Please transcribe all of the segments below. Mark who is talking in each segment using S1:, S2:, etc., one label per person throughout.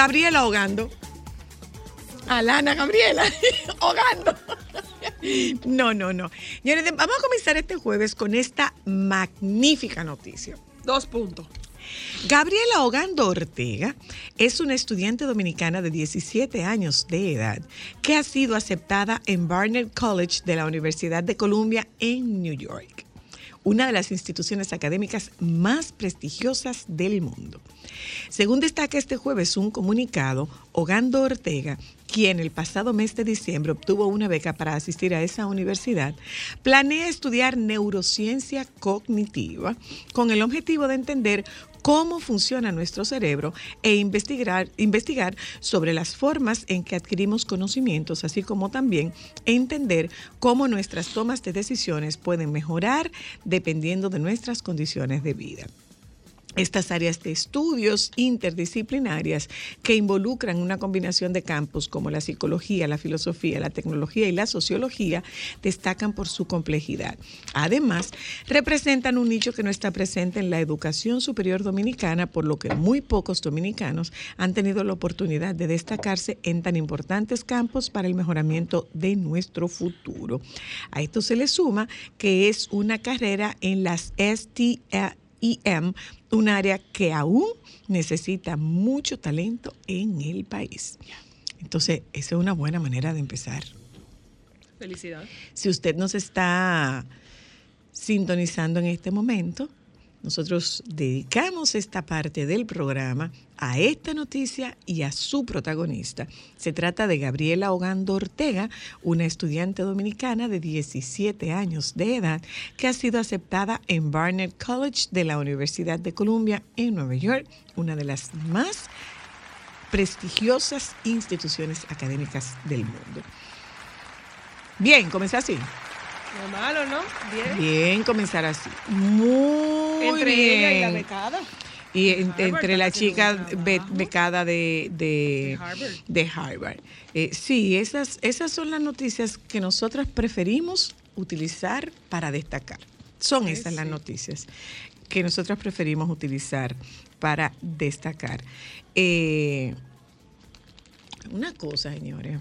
S1: Gabriela ahogando. Alana Gabriela, ahogando. No, no, no. Señores, vamos a comenzar este jueves con esta magnífica noticia.
S2: Dos puntos.
S1: Gabriela Ogando Ortega es una estudiante dominicana de 17 años de edad que ha sido aceptada en Barnard College de la Universidad de Columbia en New York, una de las instituciones académicas más prestigiosas del mundo. Según destaca este jueves un comunicado, Ogando Ortega quien el pasado mes de diciembre obtuvo una beca para asistir a esa universidad, planea estudiar neurociencia cognitiva con el objetivo de entender cómo funciona nuestro cerebro e investigar, investigar sobre las formas en que adquirimos conocimientos, así como también entender cómo nuestras tomas de decisiones pueden mejorar dependiendo de nuestras condiciones de vida estas áreas de estudios interdisciplinarias que involucran una combinación de campos como la psicología, la filosofía, la tecnología y la sociología destacan por su complejidad. Además, representan un nicho que no está presente en la educación superior dominicana, por lo que muy pocos dominicanos han tenido la oportunidad de destacarse en tan importantes campos para el mejoramiento de nuestro futuro. A esto se le suma que es una carrera en las STA IM, un área que aún necesita mucho talento en el país. Entonces, esa es una buena manera de empezar.
S2: Felicidad.
S1: Si usted nos está sintonizando en este momento, nosotros dedicamos esta parte del programa a esta noticia y a su protagonista. Se trata de Gabriela Ogando Ortega, una estudiante dominicana de 17 años de edad que ha sido aceptada en Barnard College de la Universidad de Columbia en Nueva York, una de las más prestigiosas instituciones académicas del mundo. Bien, comencé así.
S2: No malo, ¿no? Bien.
S1: Bien, comenzar así. Muy
S2: Entre
S1: bien.
S2: ella y la becada.
S1: Y en-
S2: Harvard
S1: entre la chica be- becada de, de,
S2: De Harvard.
S1: Eh, sí, esas, esas son las noticias que nosotras preferimos utilizar para destacar. Son
S2: Sí,
S1: esas las noticias que nosotras preferimos utilizar para destacar. Eh, una cosa, señores,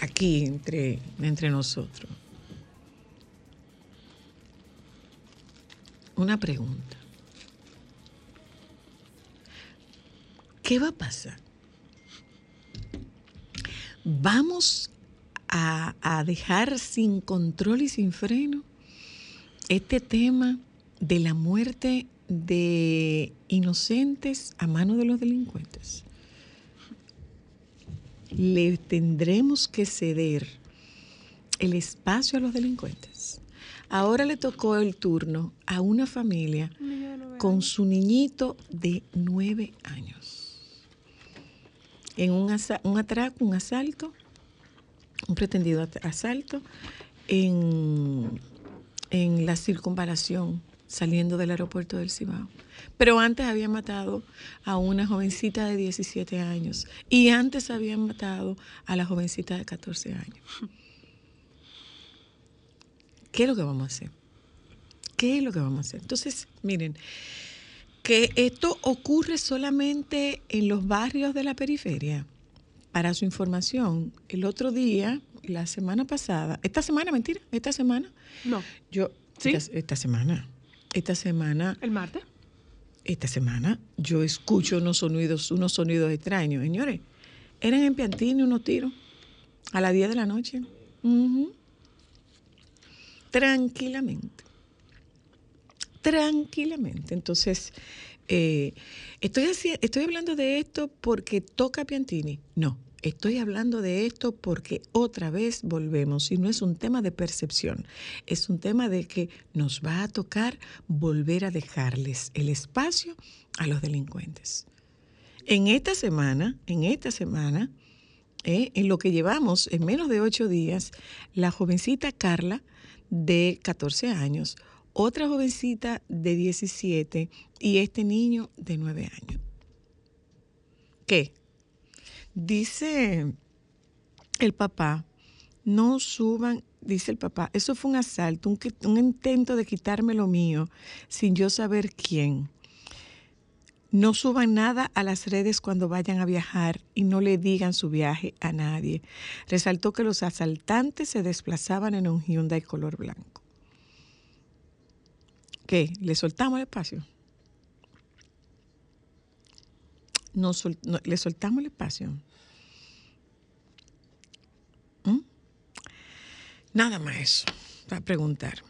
S1: aquí entre, entre nosotros. Una pregunta. ¿Qué va a pasar? ¿Vamos a, dejar sin control y sin freno este tema de la muerte de inocentes a manos de los delincuentes? ¿Le tendremos que ceder el espacio a los delincuentes? Ahora le tocó el turno a una familia con su niñito de nueve años. En un, un atraco, un asalto, un pretendido asalto en, en la circunvalación saliendo del aeropuerto del Cibao. Pero antes habían matado a una jovencita de 17 años y antes habían matado a la jovencita de 14 años. ¿Qué es lo que vamos a hacer? ¿Qué es lo que vamos a hacer? Entonces, miren, que esto ocurre solamente en los barrios de la periferia. Para su información, el otro día, la semana pasada, esta semana, mentira, esta semana,
S2: No.
S1: yo,
S2: ¿Sí?
S1: esta, esta semana, esta semana,
S2: ¿El martes?
S1: esta semana, yo escucho unos sonidos, unos sonidos extraños. Señores, eran en Piantini unos tiros a las 10 de la noche. Ujú. Tranquilamente. Tranquilamente. Entonces, eh, estoy, estoy hablando de esto porque toca Piantini. No, estoy hablando de esto porque otra vez volvemos. Y no es un tema de percepción, es un tema de que nos va a tocar volver a dejarles el espacio a los delincuentes. En esta semana, en esta semana, eh, en lo que llevamos en menos de ocho días, la jovencita Carla, de 14 años, otra jovencita de 17 y este niño de 9 años. ¿Qué? Dice el papá, no suban, dice el papá, eso fue un asalto, un, un intento de quitarme lo mío sin yo saber quién. No suban nada a las redes cuando vayan a viajar y no le digan su viaje a nadie. Resaltó que los asaltantes se desplazaban en un Hyundai color blanco. ¿Qué? ¿Le soltamos el espacio? No, sol- ¿Le soltamos el espacio? ¿Mm? Nada más para preguntar.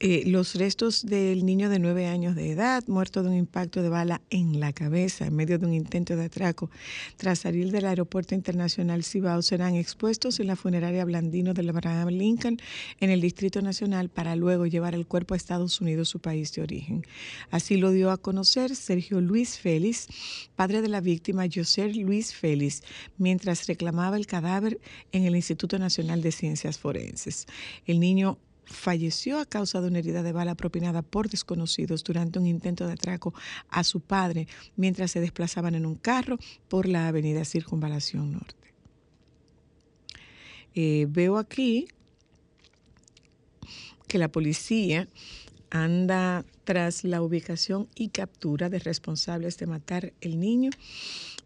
S1: Eh, los restos del niño de nueve años de edad, muerto de un impacto de bala en la cabeza en medio de un intento de atraco tras salir del aeropuerto internacional Cibao, serán expuestos en la funeraria Blandino del Abraham Lincoln en el Distrito Nacional para luego llevar el cuerpo a Estados Unidos, su país de origen. Así lo dio a conocer Sergio Luis Félix, padre de la víctima José Luis Félix, mientras reclamaba el cadáver en el Instituto Nacional de Ciencias Forenses. El niño falleció a causa de una herida de bala propinada por desconocidos durante un intento de atraco a su padre mientras se desplazaban en un carro por la avenida Circunvalación Norte. Eh, veo aquí que la policía anda tras la ubicación y captura de responsables de matar el niño.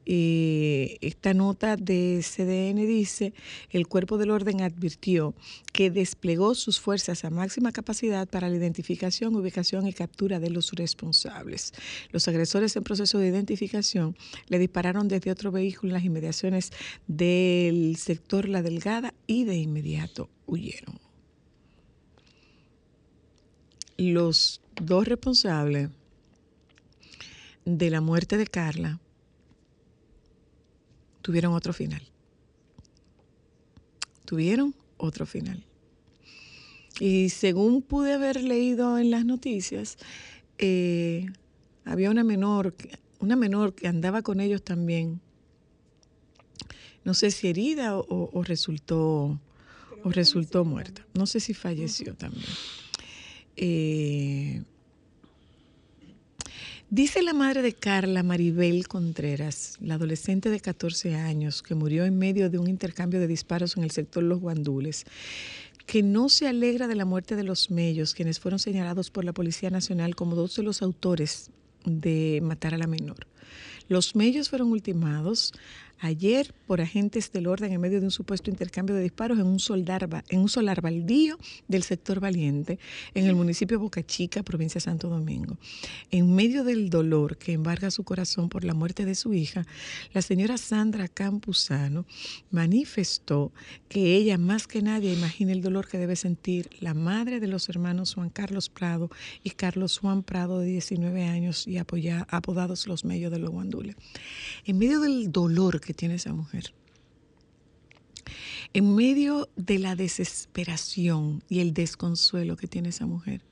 S1: Eh, esta nota de CDN dice, el cuerpo del orden advirtió que desplegó sus fuerzas a máxima capacidad para la identificación, ubicación y captura de los responsables. Los agresores en proceso de identificación le dispararon desde otro vehículo en las inmediaciones del sector La Delgada y de inmediato huyeron. Los dos responsables de la muerte de Carla tuvieron otro final. Tuvieron otro final. Y según pude haber leído en las noticias, eh, había una menor, una menor que andaba con ellos también. No sé si herida o resultó o resultó muerta. No sé si falleció también. Eh, Dice la madre de Carla, Maribel Contreras, la adolescente de 14 años que murió en medio de un intercambio de disparos en el sector Los Guandules, que no se alegra de la muerte de los Mellos, quienes fueron señalados por la Policía Nacional como dos de los autores de matar a la menor. Los Mellos fueron ultimados ayer por agentes del orden en medio de un supuesto intercambio de disparos en un, soldar, en un solar baldío del sector Valiente, en el municipio de Boca Chica, provincia de Santo Domingo. En medio del dolor que embarga su corazón por la muerte de su hija, la señora Sandra Campuzano manifestó que ella más que nadie imagina el dolor que debe sentir la madre de los hermanos Juan Carlos Prado y Carlos Juan Prado de 19 años y apodados los Mellos de los Guandules. En medio del dolor que tiene esa mujer, en medio de la desesperación y el desconsuelo que tiene esa mujer,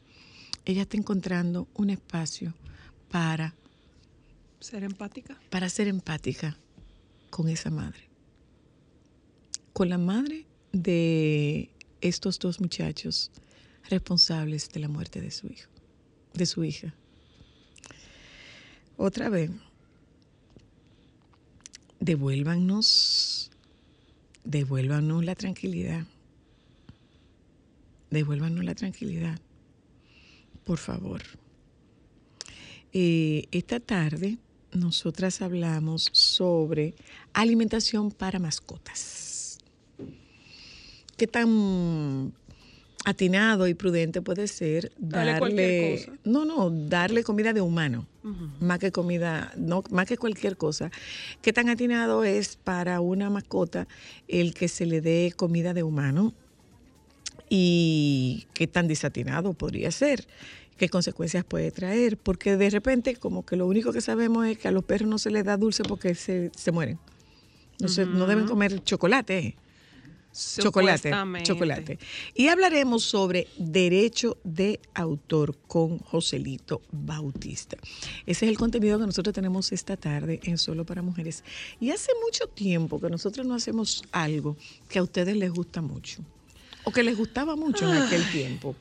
S1: ella está encontrando un espacio para,
S2: Ser empática.
S1: para ser empática con esa madre. Con la madre de estos dos muchachos responsables de la muerte de su hijo, de su hija. Otra vez, devuélvanos, devuélvanos la tranquilidad. Devuélvanos la tranquilidad, por favor. Eh, esta tarde nosotras hablamos sobre alimentación para mascotas. ¿Qué tan atinado y prudente puede ser
S2: Darle cosa.
S1: no, no, darle comida de humano? Más que comida, no, más que cualquier cosa. ¿Qué tan atinado es para una mascota el que se le dé comida de humano? ¿Y qué tan desatinado podría ser? ¿Qué consecuencias puede traer? Porque de repente como que lo único que sabemos es que a los perros no se les da dulce porque se, se mueren. No, se- no deben comer chocolate. Chocolate, chocolate. Y hablaremos sobre derecho de autor con Joselito Bautista. Ese es el contenido que nosotros tenemos esta tarde en Solo para Mujeres. Y hace mucho tiempo que nosotros no hacemos algo que a ustedes les gusta mucho o que les gustaba mucho en aquel tiempo.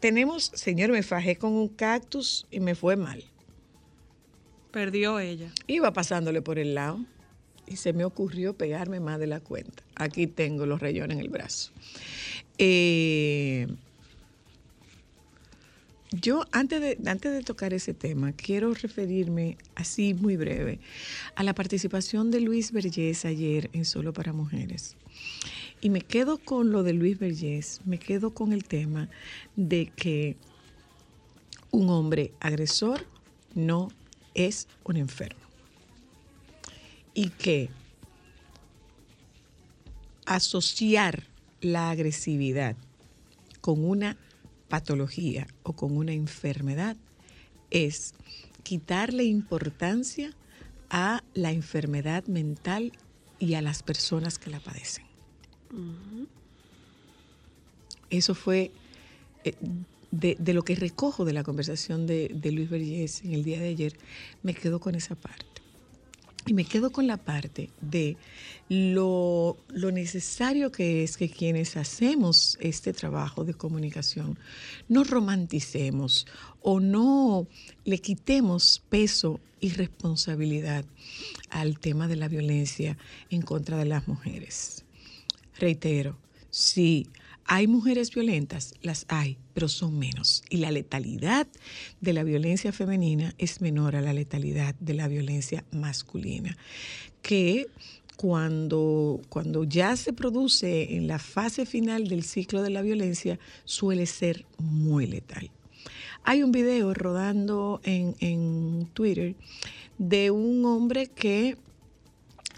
S1: Tenemos, señor, me fajé con un cactus y me fue mal.
S2: Perdió ella.
S1: Iba pasándole por el lado y se me ocurrió pegarme más de la cuenta. Aquí tengo los rayones en el brazo. Eh, yo antes de, antes de tocar ese tema, quiero referirme así muy breve a la participación de Luis Vergés ayer en Solo para Mujeres. Y me quedo con lo de Luis Vergés, me quedo con el tema de que un hombre agresor no es un enfermo. Y que asociar la agresividad con una patología o con una enfermedad es quitarle importancia a la enfermedad mental y a las personas que la padecen. Eso fue eh, de, lo que recojo de la conversación de, de Luis Vergés en el día de ayer, me quedo con esa parte. Y me quedo con la parte de lo, necesario que es que quienes hacemos este trabajo de comunicación no romanticemos o no le quitemos peso y responsabilidad al tema de la violencia en contra de las mujeres. Reitero, sí, hay mujeres violentas, las hay, pero son menos. Y la letalidad de la violencia femenina es menor a la letalidad de la violencia masculina, que cuando, cuando ya se produce en la fase final del ciclo de la violencia suele ser muy letal. Hay un video rodando en, en Twitter de un hombre que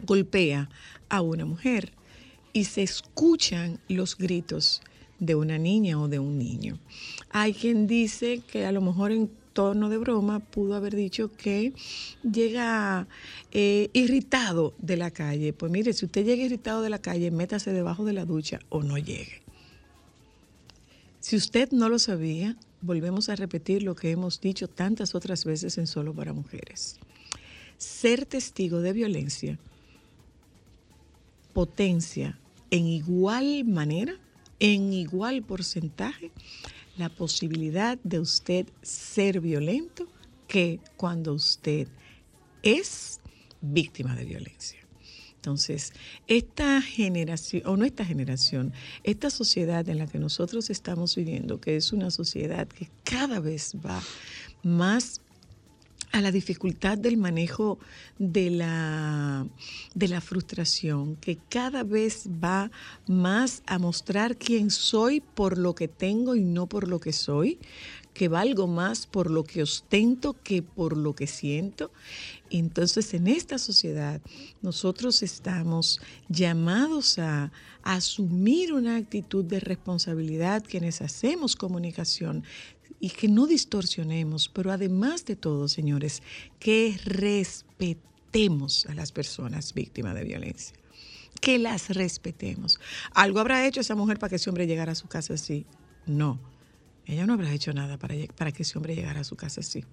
S1: golpea a una mujer y se escuchan los gritos de una niña o de un niño. Hay quien dice que a lo mejor en tono de broma pudo haber dicho que llega eh, irritado de la calle. Pues mire, si usted llega irritado de la calle, métase debajo de la ducha o no llegue. Si usted no lo sabía, volvemos a repetir lo que hemos dicho tantas otras veces en Solo para Mujeres. Ser testigo de violencia potencia en igual manera, en igual porcentaje, la posibilidad de usted ser violento que cuando usted es víctima de violencia. Entonces, esta generación, o no esta generación, esta sociedad en la que nosotros estamos viviendo, que es una sociedad que cada vez va más a la dificultad del manejo de la, de la frustración, que cada vez va más a mostrar quién soy por lo que tengo y no por lo que soy, que valgo más por lo que ostento que por lo que siento. Entonces, en esta sociedad, nosotros estamos llamados a, a asumir una actitud de responsabilidad quienes hacemos comunicación, y que no distorsionemos, pero además de todo, señores, que respetemos a las personas víctimas de violencia. Que las respetemos. ¿Algo habrá hecho esa mujer para que ese hombre llegara a su casa así? No. Ella no habrá hecho nada para, que ese hombre llegara a su casa así.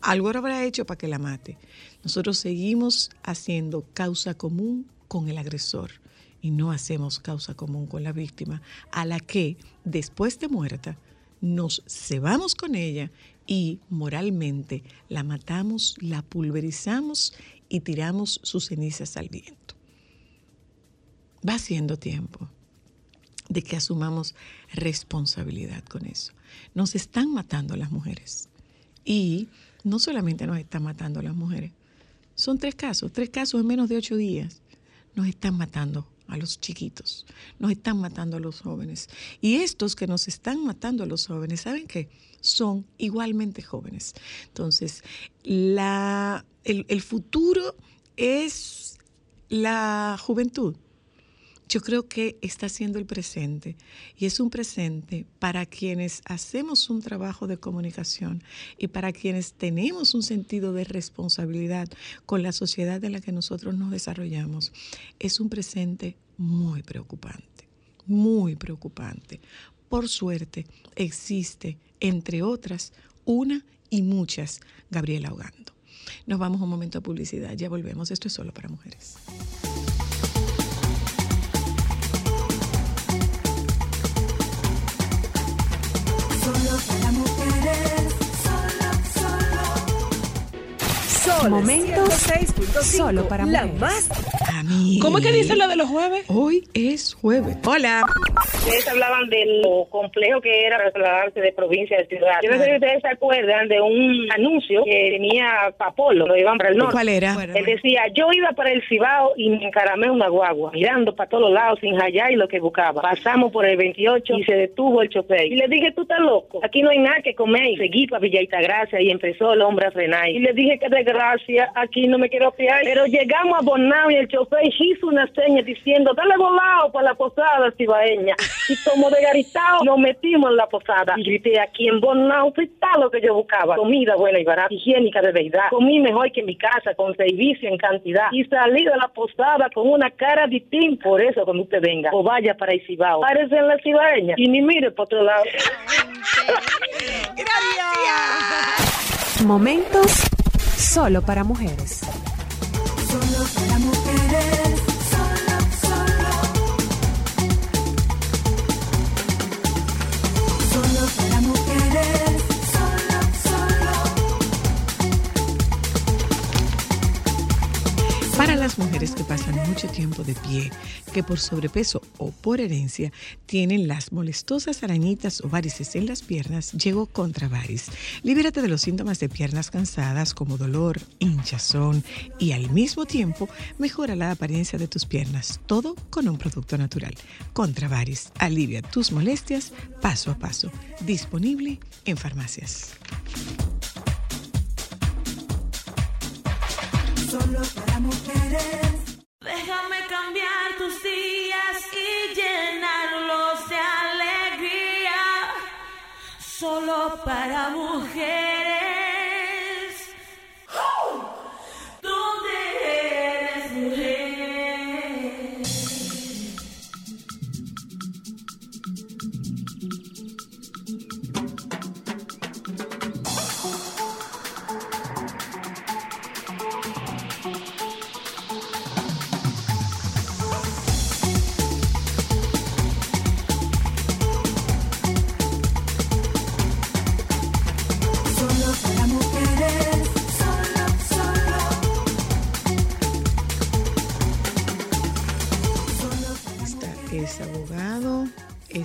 S1: Algo habrá hecho para que la mate. Nosotros seguimos haciendo causa común con el agresor y no hacemos causa común con la víctima, a la que, después de muerta, nos cebamos con ella y moralmente la matamos, la pulverizamos y tiramos sus cenizas al viento. Va siendo tiempo de que asumamos responsabilidad con eso. Nos están matando las mujeres. Y no solamente nos están matando las mujeres, son tres casos, tres casos en menos de ocho días. Nos están matando a los chiquitos, nos están matando a los jóvenes. Y estos que nos están matando a los jóvenes, ¿saben qué? Son igualmente jóvenes. Entonces, la, el, el futuro es la juventud yo creo que está siendo el presente y es un presente para quienes hacemos un trabajo de comunicación y para quienes tenemos un sentido de responsabilidad con la sociedad en la que nosotros nos desarrollamos. Es un presente muy preocupante, muy preocupante. Por suerte existe, entre otras, una y muchas Gabriela Hogando. Nos vamos un momento a publicidad, ya volvemos. Esto es solo para mujeres.
S3: Momentos solo para
S4: la más
S1: Amiga.
S2: ¿Cómo es que dice lo de los jueves?
S1: Hoy es jueves. Hola.
S3: Ustedes hablaban de lo complejo que era trasladarse de provincia a ciudad. Yo no sé si ustedes se acuerdan de un anuncio que tenía Papolo, lo iban para el norte.
S1: ¿Cuál era?
S3: Él decía, yo iba para el Cibao y me encaramé una guagua, mirando para todos lados sin hallar y lo que buscaba. Pasamos por el 28 y se detuvo el chofer. Y le dije, tú estás loco, aquí no hay nada que comer. Y seguí para Villa Gracia y empezó el hombre a frenar. Y le dije que desgracia, aquí no me quiero fiar. Pero llegamos a Bonao y el chofer hizo una seña diciendo, dale volado para la posada cibaeña. Y como de garitao nos metimos en la posada. Y grité, aquí en Bonao está lo que yo buscaba. Comida buena y barata, higiénica de verdad. Comí mejor que en mi casa, con servicio en cantidad. Y salí de la posada con una cara distinta. Por eso, cuando usted venga, o vaya para el Cibao, párese en la cibaeña y ni mire por otro lado.
S1: Gracias.
S4: Momentos solo para mujeres.
S5: Solo para Mujeres
S1: que pasan mucho tiempo de pie, que por sobrepeso o por herencia tienen las molestosas arañitas o varices en las piernas, llegó Contravaris. Libérate de los síntomas de piernas cansadas como dolor, hinchazón y al mismo tiempo mejora la apariencia de tus piernas, todo con un producto natural. Contravaris alivia tus molestias paso a paso. Disponible en farmacias.
S5: Solo para mujeres.
S6: Déjame cambiar tus días y llenarlos de alegría. Solo para mujeres.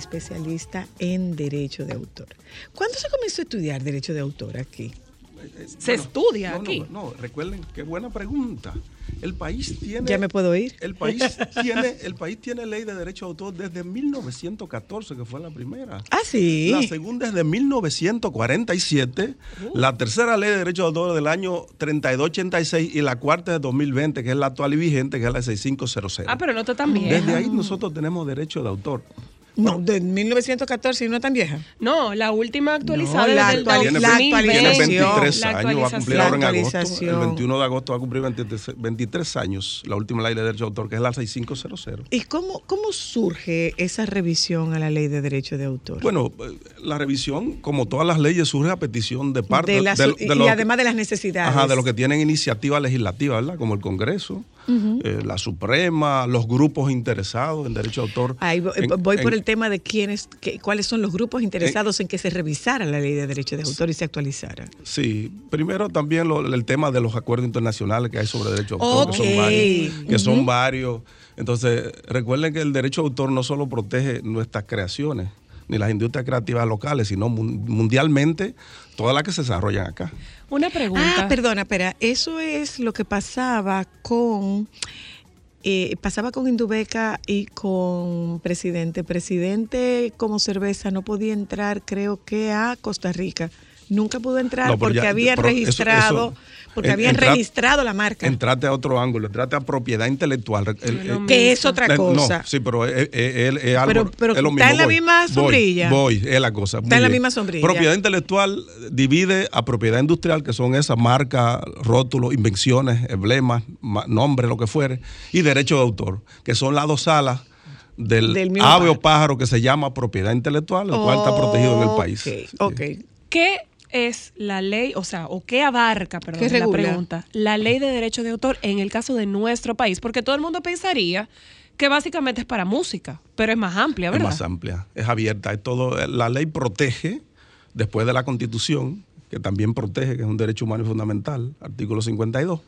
S1: Especialista en derecho de autor. ¿Cuándo se comenzó a estudiar derecho de autor aquí?
S2: Se estudia
S7: no,
S2: aquí.
S7: No, no, recuerden, qué buena pregunta. El país tiene.
S1: ¿Ya me puedo ir?
S7: El país tiene, el país tiene ley de derecho de autor desde 1914, que fue la primera.
S1: Ah, sí.
S7: La segunda es de 1947, la tercera ley de derecho de autor del año 3286 y la cuarta es de 2020, que es la actual y vigente, que es la 6500.
S2: Ah, pero no está tan bien.
S7: Desde ahí nosotros tenemos derecho de autor.
S1: No, de 1914 y no tan vieja.
S2: No, la última actualizada
S1: No, la
S2: del
S1: actual-
S7: Tiene,
S1: la
S2: 2020.
S7: tiene
S1: actualización.
S7: 23
S2: La
S7: años, va a cumplir
S2: actualización.
S7: ahora en agosto. El
S1: actualización.
S7: 21 de agosto va a cumplir 23, 23 años la última ley de derecho de autor, que es la 6500.
S1: ¿Y cómo, cómo surge esa revisión a la ley de derecho de autor?
S7: Bueno, eh, la revisión, como todas las leyes, surge a petición de parte
S1: de las-
S7: de-
S1: y,
S7: de
S1: y
S7: los-
S1: además de las necesidades.
S7: Ajá, de los que tienen iniciativa legislativa, ¿verdad? Como el Congreso, eh, la Suprema, los grupos interesados en derecho de autor.
S1: Ahí voy,
S7: En-
S1: voy por
S7: en-
S1: el tema de quiénes, cuáles son los grupos interesados en que se revisara la ley de derecho de autor y se actualizara.
S7: Sí, primero también lo- el tema de los acuerdos internacionales que hay sobre derecho de autor, que son varios. Que son varios. Entonces, recuerden que el derecho de autor no solo protege nuestras creaciones, ni las industrias creativas locales, sino mun- mundialmente todas las que se desarrollan acá.
S2: Una pregunta.
S1: Ah, perdona, espera, eso es lo que pasaba con eh, pasaba con Indubeca y con Presidente. Presidente como cerveza no podía entrar, creo que a Costa Rica. Nunca pudo entrar
S7: No,
S1: porque
S7: ya- eso-
S1: registrado,
S7: eso-
S1: porque
S7: en-
S1: habían
S7: entra-
S1: registrado la marca.
S7: Entrate a otro ángulo, entrate a propiedad intelectual. El-
S2: lo
S7: el-
S1: que es otra cosa.
S7: No, sí, pero es, es- algo.
S1: Pero- pero
S7: es lo
S1: está
S7: mismo.
S1: en la
S7: Voy,
S1: misma sombrilla.
S7: Voy, es la cosa.
S1: Está
S7: Muy
S1: en la misma sombrilla.
S7: Propiedad intelectual divide a propiedad industrial, que son esas marcas, rótulos, invenciones, emblemas, ma- nombres, lo que fuere, y derecho de autor, que son las dos alas del,
S1: Del mismo
S7: ave o
S1: pájaro.
S7: que se llama propiedad intelectual, el cual está protegido en el país.
S1: Ok, ok.
S2: ¿Qué es la ley, o sea, o qué abarca, perdón,
S1: ¿Qué
S2: la pregunta, la ley de derecho de autor en el caso de nuestro país? Porque todo el mundo pensaría que básicamente es para música, pero es más amplia,
S7: Es
S2: ¿verdad?
S7: más amplia, es abierta. Es todo, la ley protege, después de la constitución, que también protege, que es un derecho humano y fundamental, artículo 52,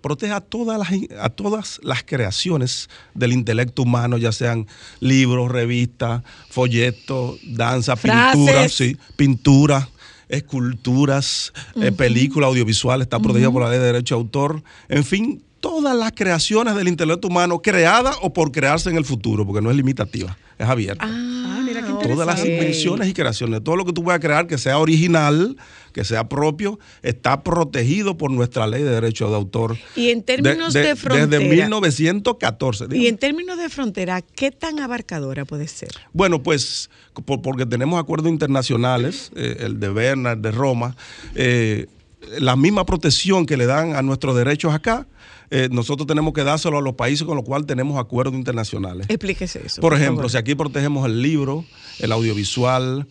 S7: protege a todas las, a todas las creaciones del intelecto humano, ya sean libros, revistas, folletos, danza,
S1: Frases.
S7: pintura, sí, pintura, esculturas, eh, películas audiovisuales, está protegida por la ley de derecho de autor, en fin, todas las creaciones del intelecto humano creadas o por crearse en el futuro, porque no es limitativa, es abierta.
S2: Ah,
S7: Todas las invenciones y creaciones, todo lo que tú puedas crear que sea original, que sea propio, está protegido por nuestra ley de derecho de autor.
S1: Y en términos de, frontera.
S7: Desde 1914.
S1: Y en términos de frontera, ¿qué tan abarcadora puede ser?
S7: Bueno, pues por- porque tenemos acuerdos internacionales, eh, el de Berna, el de Roma, eh, la misma protección que le dan a nuestros derechos acá, eh, nosotros tenemos que dárselo a los países con los cuales tenemos acuerdos internacionales.
S1: Explíquese eso.
S7: Por ejemplo, si aquí protegemos el libro, el audiovisual,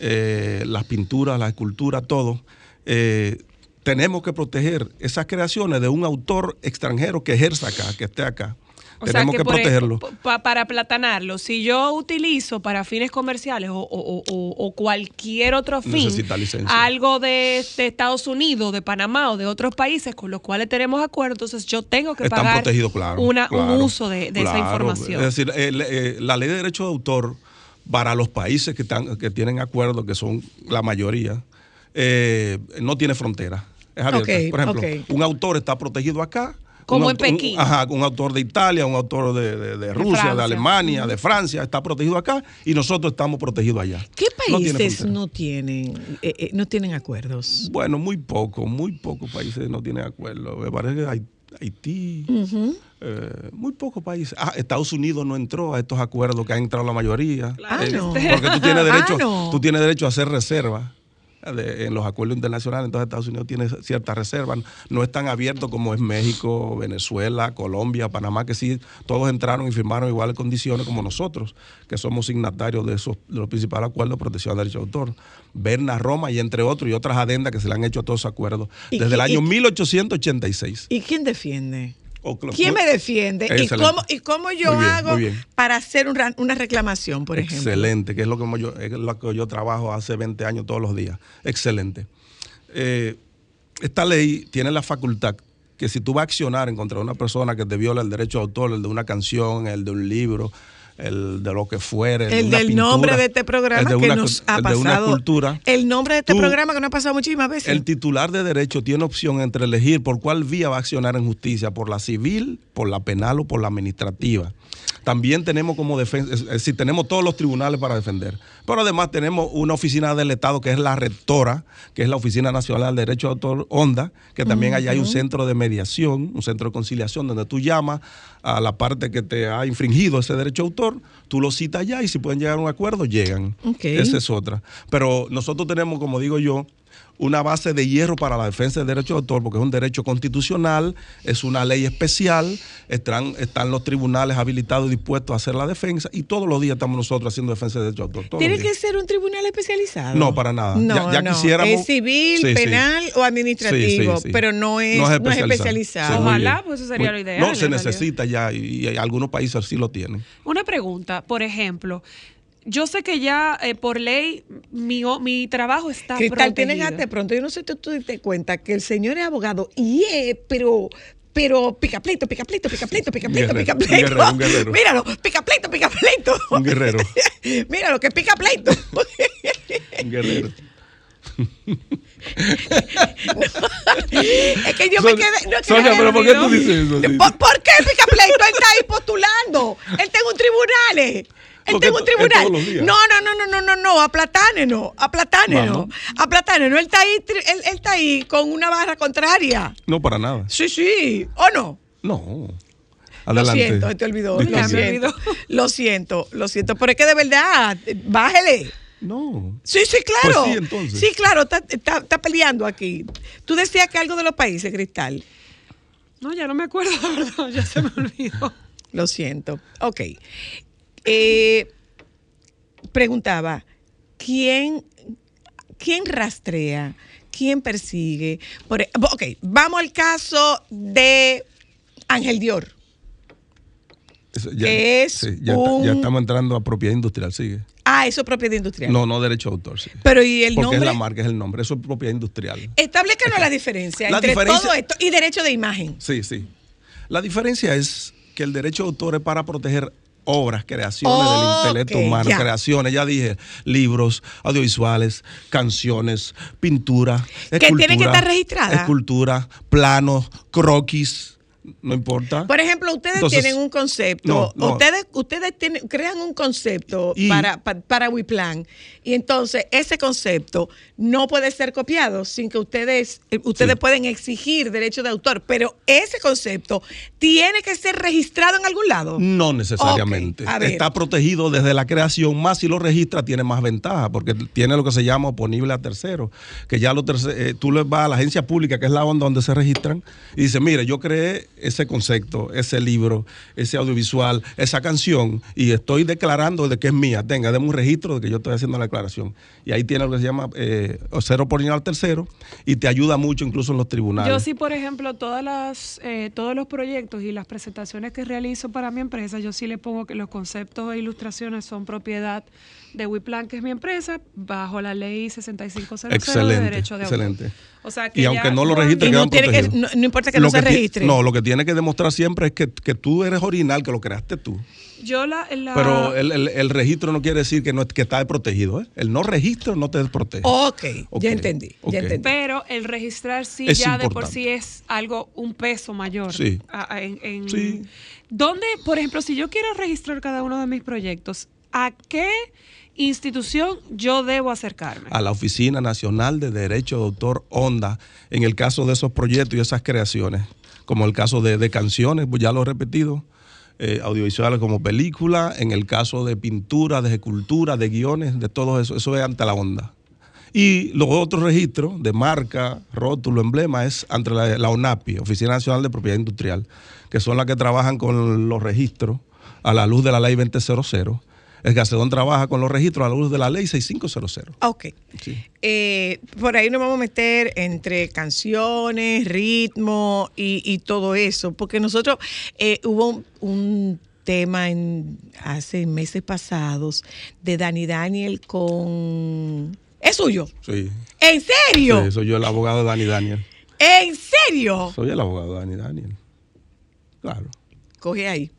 S7: eh, las pinturas, las esculturas, todo, eh, tenemos que proteger esas creaciones de un autor extranjero que ejerza acá, que esté acá.
S2: O
S7: tenemos
S2: sea,
S7: que,
S2: por
S7: protegerlo.
S2: ejemplo, pa- para platanarlo, si yo utilizo para fines comerciales o, cualquier otro fin algo de, de Estados Unidos, de Panamá o de otros países con los cuales tenemos acuerdos, entonces yo tengo que
S7: Están
S2: pagar
S7: claro.
S2: una-
S7: claro,
S2: un uso de, de esa información.
S7: Es decir, eh, la ley de derecho de autor para los países que, están, que tienen acuerdos, que son la mayoría, eh, no tiene frontera. Es abierta. Por ejemplo, un autor está protegido acá.
S2: Como
S7: un
S2: en
S7: autor- un-
S2: Pekín.
S7: ajá, un autor de Italia, un autor de, de- de Rusia, de. Alemania, de Francia, está protegido acá y nosotros estamos protegidos allá.
S1: ¿Qué
S7: No tiene
S1: países no tienen, eh, eh, no tienen acuerdos?
S7: Bueno, muy poco, muy pocos países no tienen acuerdo. Me parece que Hai- Haití, eh, muy pocos países. Ah, Estados Unidos no entró a estos acuerdos que ha entrado la mayoría.
S1: Ah,
S7: Eh,
S1: no.
S7: Porque tú tienes derecho,
S1: Ah, no.
S7: tú tienes derecho a hacer reservas. De- en los acuerdos internacionales, entonces Estados Unidos tiene ciertas reservas, no es tan abierto como es México, Venezuela, Colombia, Panamá, que sí, todos entraron y firmaron iguales condiciones como nosotros, que somos signatarios de esos de los principales acuerdos de protección del derecho de autor. Berna, Roma y entre otros, y otras adendas que se le han hecho a todos esos acuerdos
S1: ¿Y
S7: desde el año
S1: y-
S7: 1886.
S1: ¿Y quién defiende?
S7: O-
S1: ¿Quién me defiende? ¿Y cómo, ¿Y cómo yo
S7: bien,
S1: hago para hacer un una reclamación, por ejemplo?
S7: Excelente, que es lo que yo, es lo que yo trabajo hace 20 años todos los días. Excelente. Eh, esta ley tiene la facultad que si tú vas a accionar en contra de una persona que te viola el derecho de autor, el de una canción, el de un libro, el de lo que fuere,
S1: El del
S7: pintura,
S1: nombre de este programa que nos ha
S7: el de una
S1: pasado.
S7: escultura,
S1: el nombre de este
S7: tú-
S1: programa que nos ha pasado muchísimas veces.
S7: el titular de derecho tiene opción entre elegir por cuál vía va a accionar en justicia, por la civil, por la penal o por la administrativa. También tenemos como defensa, es decir, tenemos todos los tribunales para defender. Pero además tenemos una oficina del Estado que es la rectora, que es la Oficina Nacional del Derecho de Autor ONDA, que también allá hay un centro de mediación, un centro de conciliación donde tú llamas a la parte que te ha infringido ese derecho de autor, tú lo citas allá y si pueden llegar a un acuerdo, llegan. Esa es otra. Pero nosotros tenemos, como digo yo, una base de hierro para la defensa del derecho de autor, porque es un derecho constitucional, es una ley especial, están, están los tribunales habilitados y dispuestos a hacer la defensa, y todos los días estamos nosotros haciendo defensa del derecho de autor.
S1: ¿Tiene que ser un tribunal especializado?
S7: No, para nada.
S1: No,
S7: Ya- ya
S1: no.
S7: quisiéramos-
S1: Es civil,
S7: Sí, sí.
S1: penal o administrativo,
S7: Sí, sí, sí.
S1: pero no es, no es especializado.
S2: Ojalá, pues eso sería
S7: Muy-
S2: lo ideal,
S7: No, se
S2: realidad.
S7: necesita ya, y, y algunos países sí lo tienen.
S2: Una pregunta, por ejemplo, yo sé que ya eh, por ley mi, o- mi trabajo está
S1: Cristal,
S2: protegido.
S1: tienes de pronto, yo no sé si tú tú te diste cuenta que el señor es abogado y es, pero, pero pica pleito, pica pleito, pica pleito, pica pleito, pica
S7: un
S1: pleito.
S7: guerrero, un guerrero.
S1: Míralo, pica pleito, pica pleito.
S7: Un guerrero.
S1: Míralo, que pica pleito.
S7: Un guerrero.
S1: es que yo me quedé. No, es que
S7: Sonia, pero ¿por qué tú dices eso?
S1: ¿Por, por qué pica pleito? Él está ahí postulando. Él está en un tribunal.
S7: Porque
S1: está en un tribunal. No, no, no, no, no, no, no, a Platáneno, a Platáneno,
S7: Vamos.
S1: a Platáneno. Él está ahí, él, él está ahí con una barra contraria.
S7: No, para nada.
S1: Sí, sí, ¿o no?
S7: No.
S1: Lo
S7: Adelante.
S1: siento, te olvidó. Lo siento, lo siento, lo siento. Pero es que de verdad, bájele.
S7: No.
S1: Sí, sí, claro.
S7: Pues sí, entonces.
S1: Sí, claro, está, está- está peleando aquí. Tú decías que algo de los países, Cristal.
S2: No, ya no me acuerdo, verdad, ya se me olvidó.
S1: Lo siento. Ok. Eh, preguntaba, ¿quién, ¿quién rastrea? ¿Quién persigue? Por, e- ok, vamos al caso de Ángel Dior.
S7: Eso
S1: Que es
S7: ya,
S1: un-
S7: ya estamos entrando a propiedad industrial, sigue.
S1: Ah, eso es propiedad industrial.
S7: No, no derecho de autor, sí.
S1: Pero ¿y el
S7: Porque
S1: nombre?
S7: es la marca, es el nombre. Eso es propiedad industrial.
S1: Establezcanos la diferencia
S7: La
S1: entre
S7: diferencia-
S1: todo esto y derecho de imagen.
S7: Sí, sí. La diferencia es que el derecho de autor es para proteger obras, creaciones del intelecto humano,
S1: ya.
S7: creaciones, ya dije, libros, audiovisuales, canciones, pintura,
S1: Que tienen que estar registradas.
S7: Escultura, planos, croquis, no importa.
S1: Por ejemplo, ustedes
S7: Entonces,
S1: tienen un concepto,
S7: no, no.
S1: ustedes ustedes tienen, crean un concepto
S7: Y-
S1: para, pa- para WePlan y entonces ese concepto no puede ser copiado sin que ustedes eh, ustedes
S7: Sí.
S1: pueden exigir derecho de autor, pero ese concepto tiene que ser registrado en algún lado.
S7: No necesariamente. Está protegido desde la creación, más si lo registra tiene más ventaja, porque tiene lo que se llama oponible a terceros, que ya lo terce- eh, tú le vas a la agencia pública, que es la onda donde se registran, y dice, mire, yo creé ese concepto, ese libro, ese audiovisual, esa canción, y estoy declarando de que es mía. Tenga, deme un registro de que yo estoy haciendo la declaración. Y ahí tiene lo que se llama eh, cero oponible al tercero, y te ayuda mucho incluso en los tribunales.
S2: Yo sí, por ejemplo, todas las, eh, todos los proyectos y las presentaciones que realizo para mi empresa, yo sí le pongo que los conceptos e ilustraciones son propiedad de Wiplan, que es mi empresa, bajo la ley 6500
S7: Excelente,
S2: de derecho de autor.
S7: excelente.
S2: O sea, que
S7: Y aunque no lo registre,
S1: no
S7: quedan
S1: que-
S7: protegidos.
S1: no- no importa que
S7: Lo
S1: no se registre.
S7: No, lo que tiene que demostrar siempre es que, que tú eres original, que lo creaste tú.
S2: Yo la, la-
S7: Pero el, el- el registro no quiere decir que, no, que está protegido. ¿eh? El no registro no te desprotege.
S1: Ok,
S7: Ok,
S1: ya entendí, ya entendí.
S2: Pero el registrar sí
S7: Es
S2: ya de por sí es algo, un peso mayor.
S7: Sí.
S2: A- a- en, en-
S7: Sí.
S2: ¿Dónde, por ejemplo, si yo quiero registrar cada uno de mis proyectos, ¿a qué institución yo debo acercarme?
S7: a la Oficina Nacional de Derecho de Autor Onda, en el caso de esos proyectos y esas creaciones, como el caso de, canciones, pues ya lo he repetido, eh, audiovisuales como película, en el caso de pintura, de escultura, de guiones, de todo eso, eso es ante la Onda. Y los otros registros de marca, rótulo, emblema, es ante la, la ONAPI, Oficina Nacional de Propiedad Industrial, que son las que trabajan con los registros a la luz de la ley 2000. El Gacedón trabaja con los registros a la luz de la ley 6500.
S1: Ok.
S7: Sí.
S1: Eh, por ahí nos vamos a meter entre canciones, ritmo y, y todo eso, porque nosotros eh, hubo un, un tema en, hace meses pasados de Dani Daniel con... ¿Es suyo?
S7: Sí.
S1: ¿En serio?
S7: Sí, soy yo el abogado de Dani Daniel.
S1: ¿En serio?
S7: Soy el abogado de Dani Daniel. Claro.
S1: Coge ahí.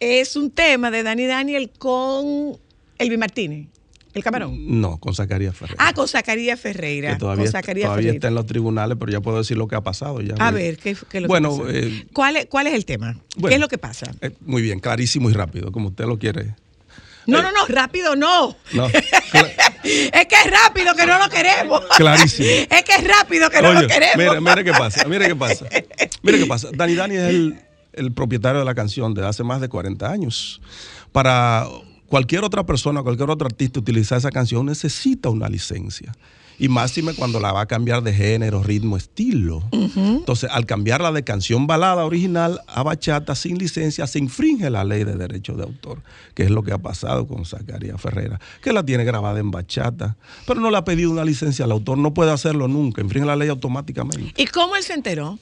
S1: Es un tema de Dani Daniel con Elvi Martínez, el camarón.
S7: No, con Zacarías Ferrer.
S1: Ah, con Zacarías Ferreira.
S7: que todavía,
S1: con Zacarías
S7: todavía
S1: Ferreira.
S7: está en los tribunales, pero ya puedo decir lo que ha pasado. Ya
S1: A ver, ¿qué, qué es lo
S7: Bueno,
S1: que pasa?
S7: eh,
S1: ¿Cuál, es, ¿Cuál es el tema? ¿Qué es lo que pasa?
S7: eh, muy bien, clarísimo y rápido, como usted lo quiere.
S1: No, no, no, rápido no. Es que es rápido que no lo queremos.
S7: Clarísimo.
S1: es que es rápido que no lo queremos.
S7: mire, mire qué pasa, mire qué pasa. Mire qué pasa. Dani Dani es el, el propietario de la canción desde hace más de 40 años. Para cualquier otra persona, cualquier otro artista utilizar esa canción necesita una licencia. Y máxime cuando la va a cambiar de género, ritmo, estilo. Entonces, al cambiarla de canción balada original a bachata sin licencia, se infringe la ley de derechos de autor, que es lo que ha pasado con Zacarías Ferreira, que la tiene grabada en bachata, pero no le ha pedido una licencia al autor, no puede hacerlo nunca, infringe la ley automáticamente.
S1: ¿Y cómo él se enteró?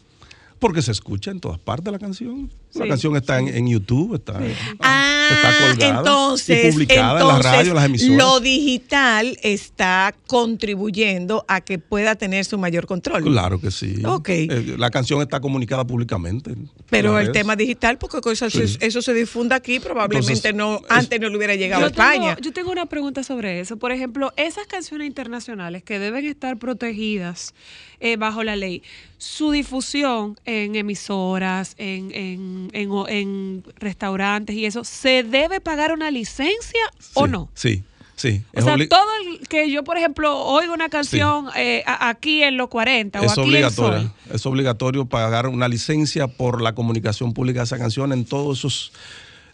S7: Porque se escucha en todas partes la canción. La
S2: Sí,
S7: canción está en, en YouTube, está,
S1: Ah,
S7: está colgada
S1: entonces,
S7: y publicada en las radios, en las emisoras.
S1: Lo digital está contribuyendo a que pueda tener su mayor control.
S7: Claro que sí.
S1: Ok.
S7: Eh, la canción está comunicada públicamente. en
S1: Pero el tema digital, porque cosas-
S7: Sí.
S1: eso se difunda aquí, probablemente
S7: Entonces,
S1: no,
S7: es-
S1: antes no le hubiera llegado a
S2: tengo,
S1: España.
S2: yo tengo una pregunta sobre eso. Por ejemplo, esas canciones internacionales que deben estar protegidas eh, bajo la ley, su difusión en emisoras, en, en, en- o- en restaurantes y eso, ¿se debe pagar una licencia o no?
S7: Sí, sí.
S2: O sea, todo el que yo, por ejemplo, oigo una canción eh, aquí en los 40 o
S7: es
S2: aquí en
S7: obligatorio.
S2: Sol.
S7: Es obligatorio pagar una licencia por la comunicación pública de esa canción en todos esos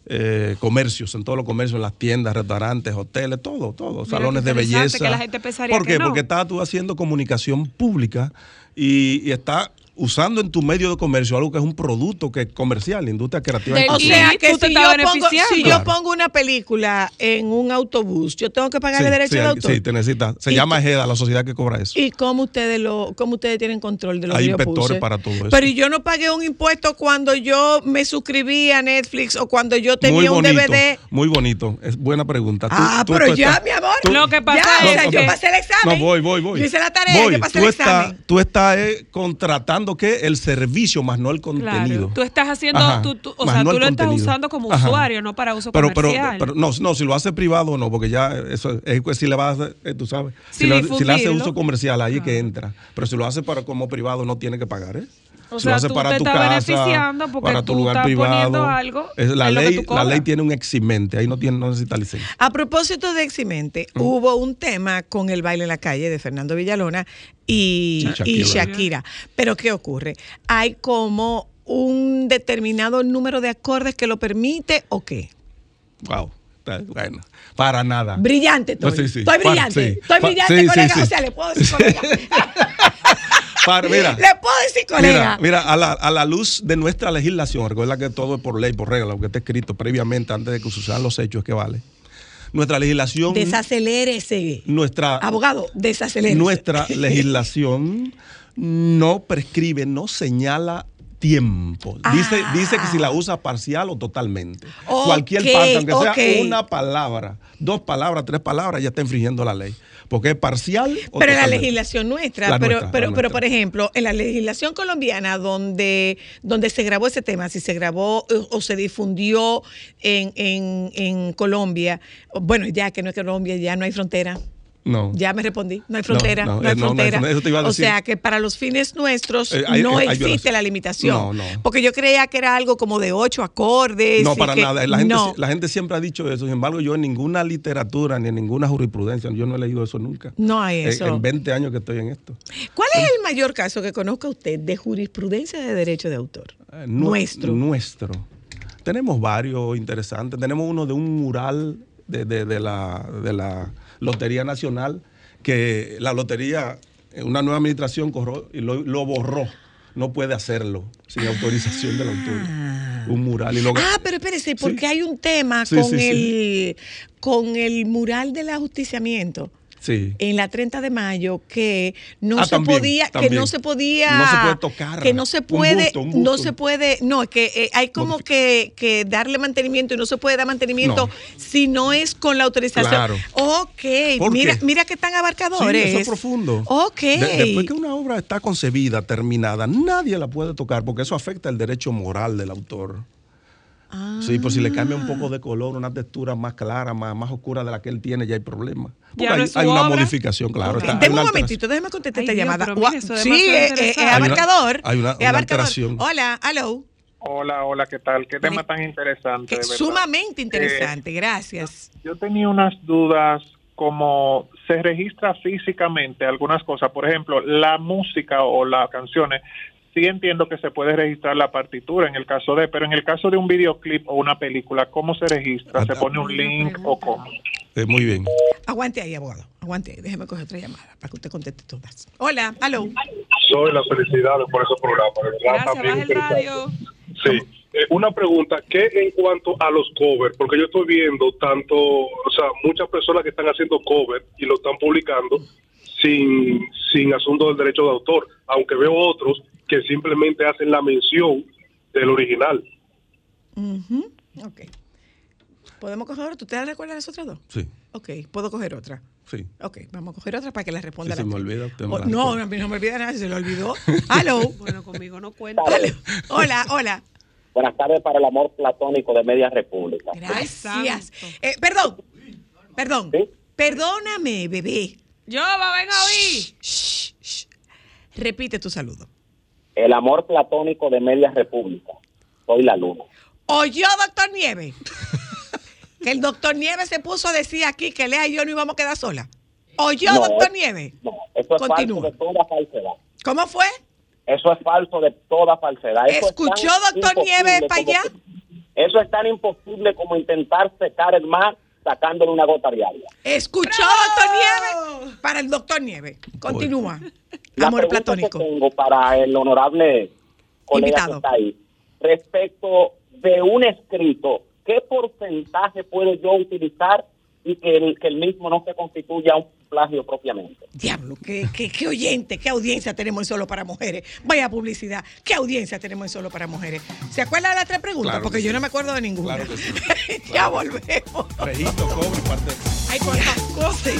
S7: eh, comercios, en todos los comercios, en las tiendas, restaurantes, hoteles, todo, todo,
S2: Mira
S7: salones de belleza.
S2: que la gente pensaría
S7: ¿Por
S2: que
S7: qué?
S2: no.
S7: Porque estás tú haciendo comunicación pública y, y está usando en tu medio de comercio algo que es un producto que es comercial, industria creativa.
S1: O
S2: Y
S1: sea
S7: cultural.
S1: que
S2: tú te
S1: si,
S2: estás
S1: yo pongo,
S2: beneficiando.
S1: si yo
S7: Claro.
S1: pongo una película en un autobús, yo tengo que pagarle
S7: Sí,
S1: derecho
S7: sí,
S1: de autor.
S7: Sí, te necesita. Se
S1: ¿Y
S7: llama EJEDA, la sociedad que cobra eso.
S1: ¿Y cómo ustedes lo, cómo ustedes tienen control de lo
S7: Hay
S1: que yo
S7: inspectores
S1: puse?
S7: para todo eso.
S1: Pero yo no pagué un impuesto cuando yo me suscribí a Netflix o cuando yo tenía
S7: muy
S1: un DVD.
S7: muy bonito. Es buena pregunta. Tú-
S1: ah,
S7: tú-
S1: pero
S7: tú
S1: ya,
S7: estás-
S1: mi amor.
S7: tú-
S2: Lo que pasa
S1: ya,
S2: es
S1: o sea,
S2: que-
S1: yo pasé el examen.
S7: No, voy, voy, voy.
S1: Yo hice la tarea,
S7: Voy.
S1: yo pasé
S7: tú
S1: el
S7: estás,
S1: examen.
S7: Tú estás eh, contratando que el servicio más no el contenido.
S2: Claro. Tú estás haciendo,
S7: Ajá,
S2: tú- tú- o sea,
S7: no
S2: tú lo estás usando como
S7: Ajá.
S2: usuario, no para uso
S7: pero, pero,
S2: comercial.
S7: pero no, no, si lo hace privado no, porque ya eso es pues, si le vas a eh, tú sabes,
S2: Sí,
S7: si, le, si le hace uso comercial ahí es que entra, pero si lo hace para como privado no tiene que pagar, ¿eh?
S2: O
S7: si
S2: sea,
S7: lo hace
S2: tú
S7: para
S2: te
S7: tu
S2: estás
S7: casa,
S2: beneficiando porque
S7: para tu
S2: tú
S7: lugar
S2: estás
S7: privado,
S2: poniendo algo
S7: es la
S2: en lo que
S7: ley,
S2: tú
S7: la ley tiene un eximente, ahí no tiene no necesita licencia.
S1: A propósito de Eximente,
S7: Mm.
S1: hubo un tema con el baile en la calle de Fernando Villalona y,
S7: Shakira.
S1: Shakira. Pero ¿qué ocurre? Hay como un determinado número de acordes que lo permite o qué?
S7: Wow. Bueno, para nada.
S1: Brillante, estoy.
S7: Sí, sí.
S1: Estoy
S7: Para-
S1: brillante.
S7: sí.
S1: Estoy brillante, colega.
S7: sí.
S1: O sea, le puedo decir colega.
S7: Para- mira,
S1: le puedo decir colega.
S7: Mira, mira a, la, a la luz de nuestra legislación, recuerda que todo es por ley, por regla, lo que está escrito previamente antes de que sucedan los hechos es que vale. Nuestra legislación,
S1: Desacelérese.
S7: nuestra,
S1: Abogado, desacelérese.
S7: nuestra legislación no prescribe, no señala tiempo. Dice,
S1: Ah.
S7: dice que si la usa parcial o totalmente. Cualquier parte, aunque sea una palabra, dos palabras, tres palabras, ya está infringiendo la ley. Porque es parcial o
S1: Pero en la legislación nuestra,
S7: La
S1: pero,
S7: nuestra,
S1: pero, pero por ejemplo, en la legislación colombiana donde, donde se grabó ese tema, si se grabó o, o se difundió en, en, en Colombia, bueno, ya que no es Colombia, ya no hay frontera.
S7: No.
S1: Ya me respondí, no hay frontera, no,
S7: no,
S1: hay
S7: eh, no, no hay
S1: frontera.
S7: eso te iba a
S1: o
S7: decir.
S1: sea que para los fines nuestros
S7: Eh, hay-
S1: no
S7: eh, hay
S1: existe la limitación.
S7: No, no.
S1: Porque yo creía que era algo como de ocho acordes.
S7: No, para
S1: que-
S7: nada. La gente,
S1: no,
S7: la gente siempre ha dicho eso. Sin embargo, yo en ninguna literatura ni en ninguna jurisprudencia, yo no he leído eso nunca.
S1: no hay
S7: En-
S1: eso.
S7: En 20 años que estoy en esto.
S1: ¿Cuál es el mayor caso que conozca usted de jurisprudencia de derecho de autor?
S7: Eh, nu-
S1: Nuestro.
S7: Nuestro. Tenemos varios interesantes. Tenemos uno de un mural de, de- de la, de la Lotería Nacional, que la lotería, eh, una nueva administración corrió y lo, lo borró. No puede hacerlo sin autorización del autor. Un mural. Y lo,
S1: Ah, pero espérese, porque hay un tema
S7: Sí,
S1: con
S7: sí.
S1: el con el mural del ajusticiamiento
S7: sí.
S1: en la 30 de mayo que no
S7: Ah,
S1: se
S7: también,
S1: podía, que no se podía,
S7: No se puede tocar.
S1: que no se
S7: Un
S1: puede,
S7: un
S1: no se puede, no, es que eh, hay como que, que darle mantenimiento y no se puede dar mantenimiento
S7: No.
S1: si no es con la autorización.
S7: Claro.
S1: Ok,
S7: ¿Por
S1: mira,
S7: qué?
S1: mira que tan
S7: Sí,
S1: abarcadores.
S7: eso es profundo.
S1: Ok.
S7: De- después que una obra está concebida, terminada, nadie la puede tocar porque eso afecta el derecho moral del autor. Sí, por si le cambia un poco de color, una textura más clara, más, más oscura de la que él tiene, ya hay problema. Porque hay, hay una modificación, claro.
S1: Ok,
S7: está- hay
S1: Deme un momentito, déjeme contestar esta
S2: Dios,
S1: llamada.
S2: es
S1: sí,
S2: demasiado
S1: es, es- es.
S7: Hay una-
S1: abarcador.
S7: hay una-
S1: es
S7: una
S1: abarcador.
S7: alteración.
S1: Hola, hello.
S8: Hola, hola, ¿qué tal? Qué tema tan interesante. De verdad.
S1: sumamente interesante, gracias.
S8: Yo tenía unas dudas como se registra físicamente algunas cosas. Por ejemplo, la música o las canciones, sí entiendo que se puede registrar la partitura en el caso de, pero en el caso de un videoclip o una película, ¿cómo se registra? ¿Se pone un link o cómo?
S7: Eh, muy bien.
S1: Aguante ahí, abogado. Aguante ahí. Déjeme coger otra llamada para que usted conteste todas. Hola, hello.
S9: Soy la felicidad por ese programa. de verdad,
S2: Gracias,
S9: también
S2: baja el
S9: interesante.
S2: radio.
S9: Sí. Eh, una pregunta, ¿qué en cuanto a los covers? Porque yo estoy viendo tanto, o sea, muchas personas que están haciendo cover y lo están publicando sin, sin asunto del derecho de autor, aunque veo otros que simplemente hacen la mención del original.
S1: Ujú, Ok. ¿Podemos coger otra? ¿Ustedes recuerdan las otras dos?
S7: Sí,
S1: Ok, puedo coger otra.
S7: sí.
S1: Ok, vamos a coger otra para que la responda.
S7: Si se
S1: la
S7: me
S1: tres.
S7: olvida, usted me
S1: Oh,
S7: la
S1: no,
S7: recuerda.
S1: a mí no me olvida nada, si se lo olvidó. Hello.
S2: Bueno, conmigo no cuenta.
S1: Hola, hola.
S10: Buenas tardes para el amor platónico de Media República.
S1: Gracias. Eh, perdón, perdón.
S10: ¿Sí?
S1: Perdóname, bebé.
S2: Yo, va, ven a oír.
S1: Shh, shh. Repite tu saludo.
S10: El amor platónico de Media República. Soy la luna.
S1: Oyó, doctor Nieves. que el doctor Nieves se puso a decir aquí que Lea y yo no íbamos a quedar sola. Oyó,
S10: No,
S1: doctor
S10: es-
S1: Nieves.
S10: No, eso es
S1: Continúa.
S10: falso de toda falsedad.
S1: ¿Cómo fue?
S10: Eso es falso de toda falsedad. Eso
S1: ¿Escuchó, doctor Nieves, para allá?
S10: Eso es tan imposible como intentar secar el mar sacándole una gota diaria.
S1: ¿Escuchó, doctor Nieves? Para el doctor Nieves. Continúa.
S10: La
S1: Amor platónico.
S10: que tengo para el honorable colega
S1: Invitado.
S10: que está ahí, respecto de un escrito, ¿qué porcentaje puedo yo utilizar y que el, que el mismo no se constituya un plagio propiamente?
S1: Diablo, qué, qué, qué oyente, qué audiencia tenemos en Solo para Mujeres. Vaya publicidad, qué audiencia tenemos en Solo para Mujeres. ¿Se acuerda de las tres preguntas?
S7: Claro
S1: Porque yo
S7: sí.
S1: no me acuerdo de ninguna.
S7: Claro que sí.
S1: ya volvemos.
S7: Registro, cobre y parte.
S1: Hay cuántas cosas.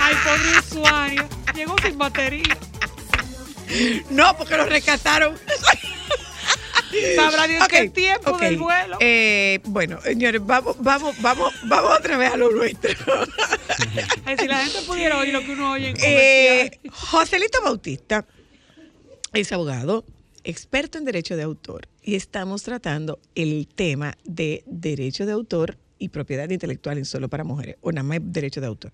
S2: Ay, pobre usuario. Llegó sin batería.
S1: no, porque lo rescataron.
S2: Sabrá Dios
S1: Ok,
S2: qué tiempo del vuelo.
S1: Eh, bueno, señores, vamos, vamos, vamos, vamos otra vez a lo nuestro.
S2: Ay, si la gente pudiera oír lo que uno oye en
S1: Eh. Joselito Bautista es abogado, experto en derecho de autor, y estamos tratando el tema de derecho de autor y propiedad intelectual en solo para mujeres, o nada más derecho de autor,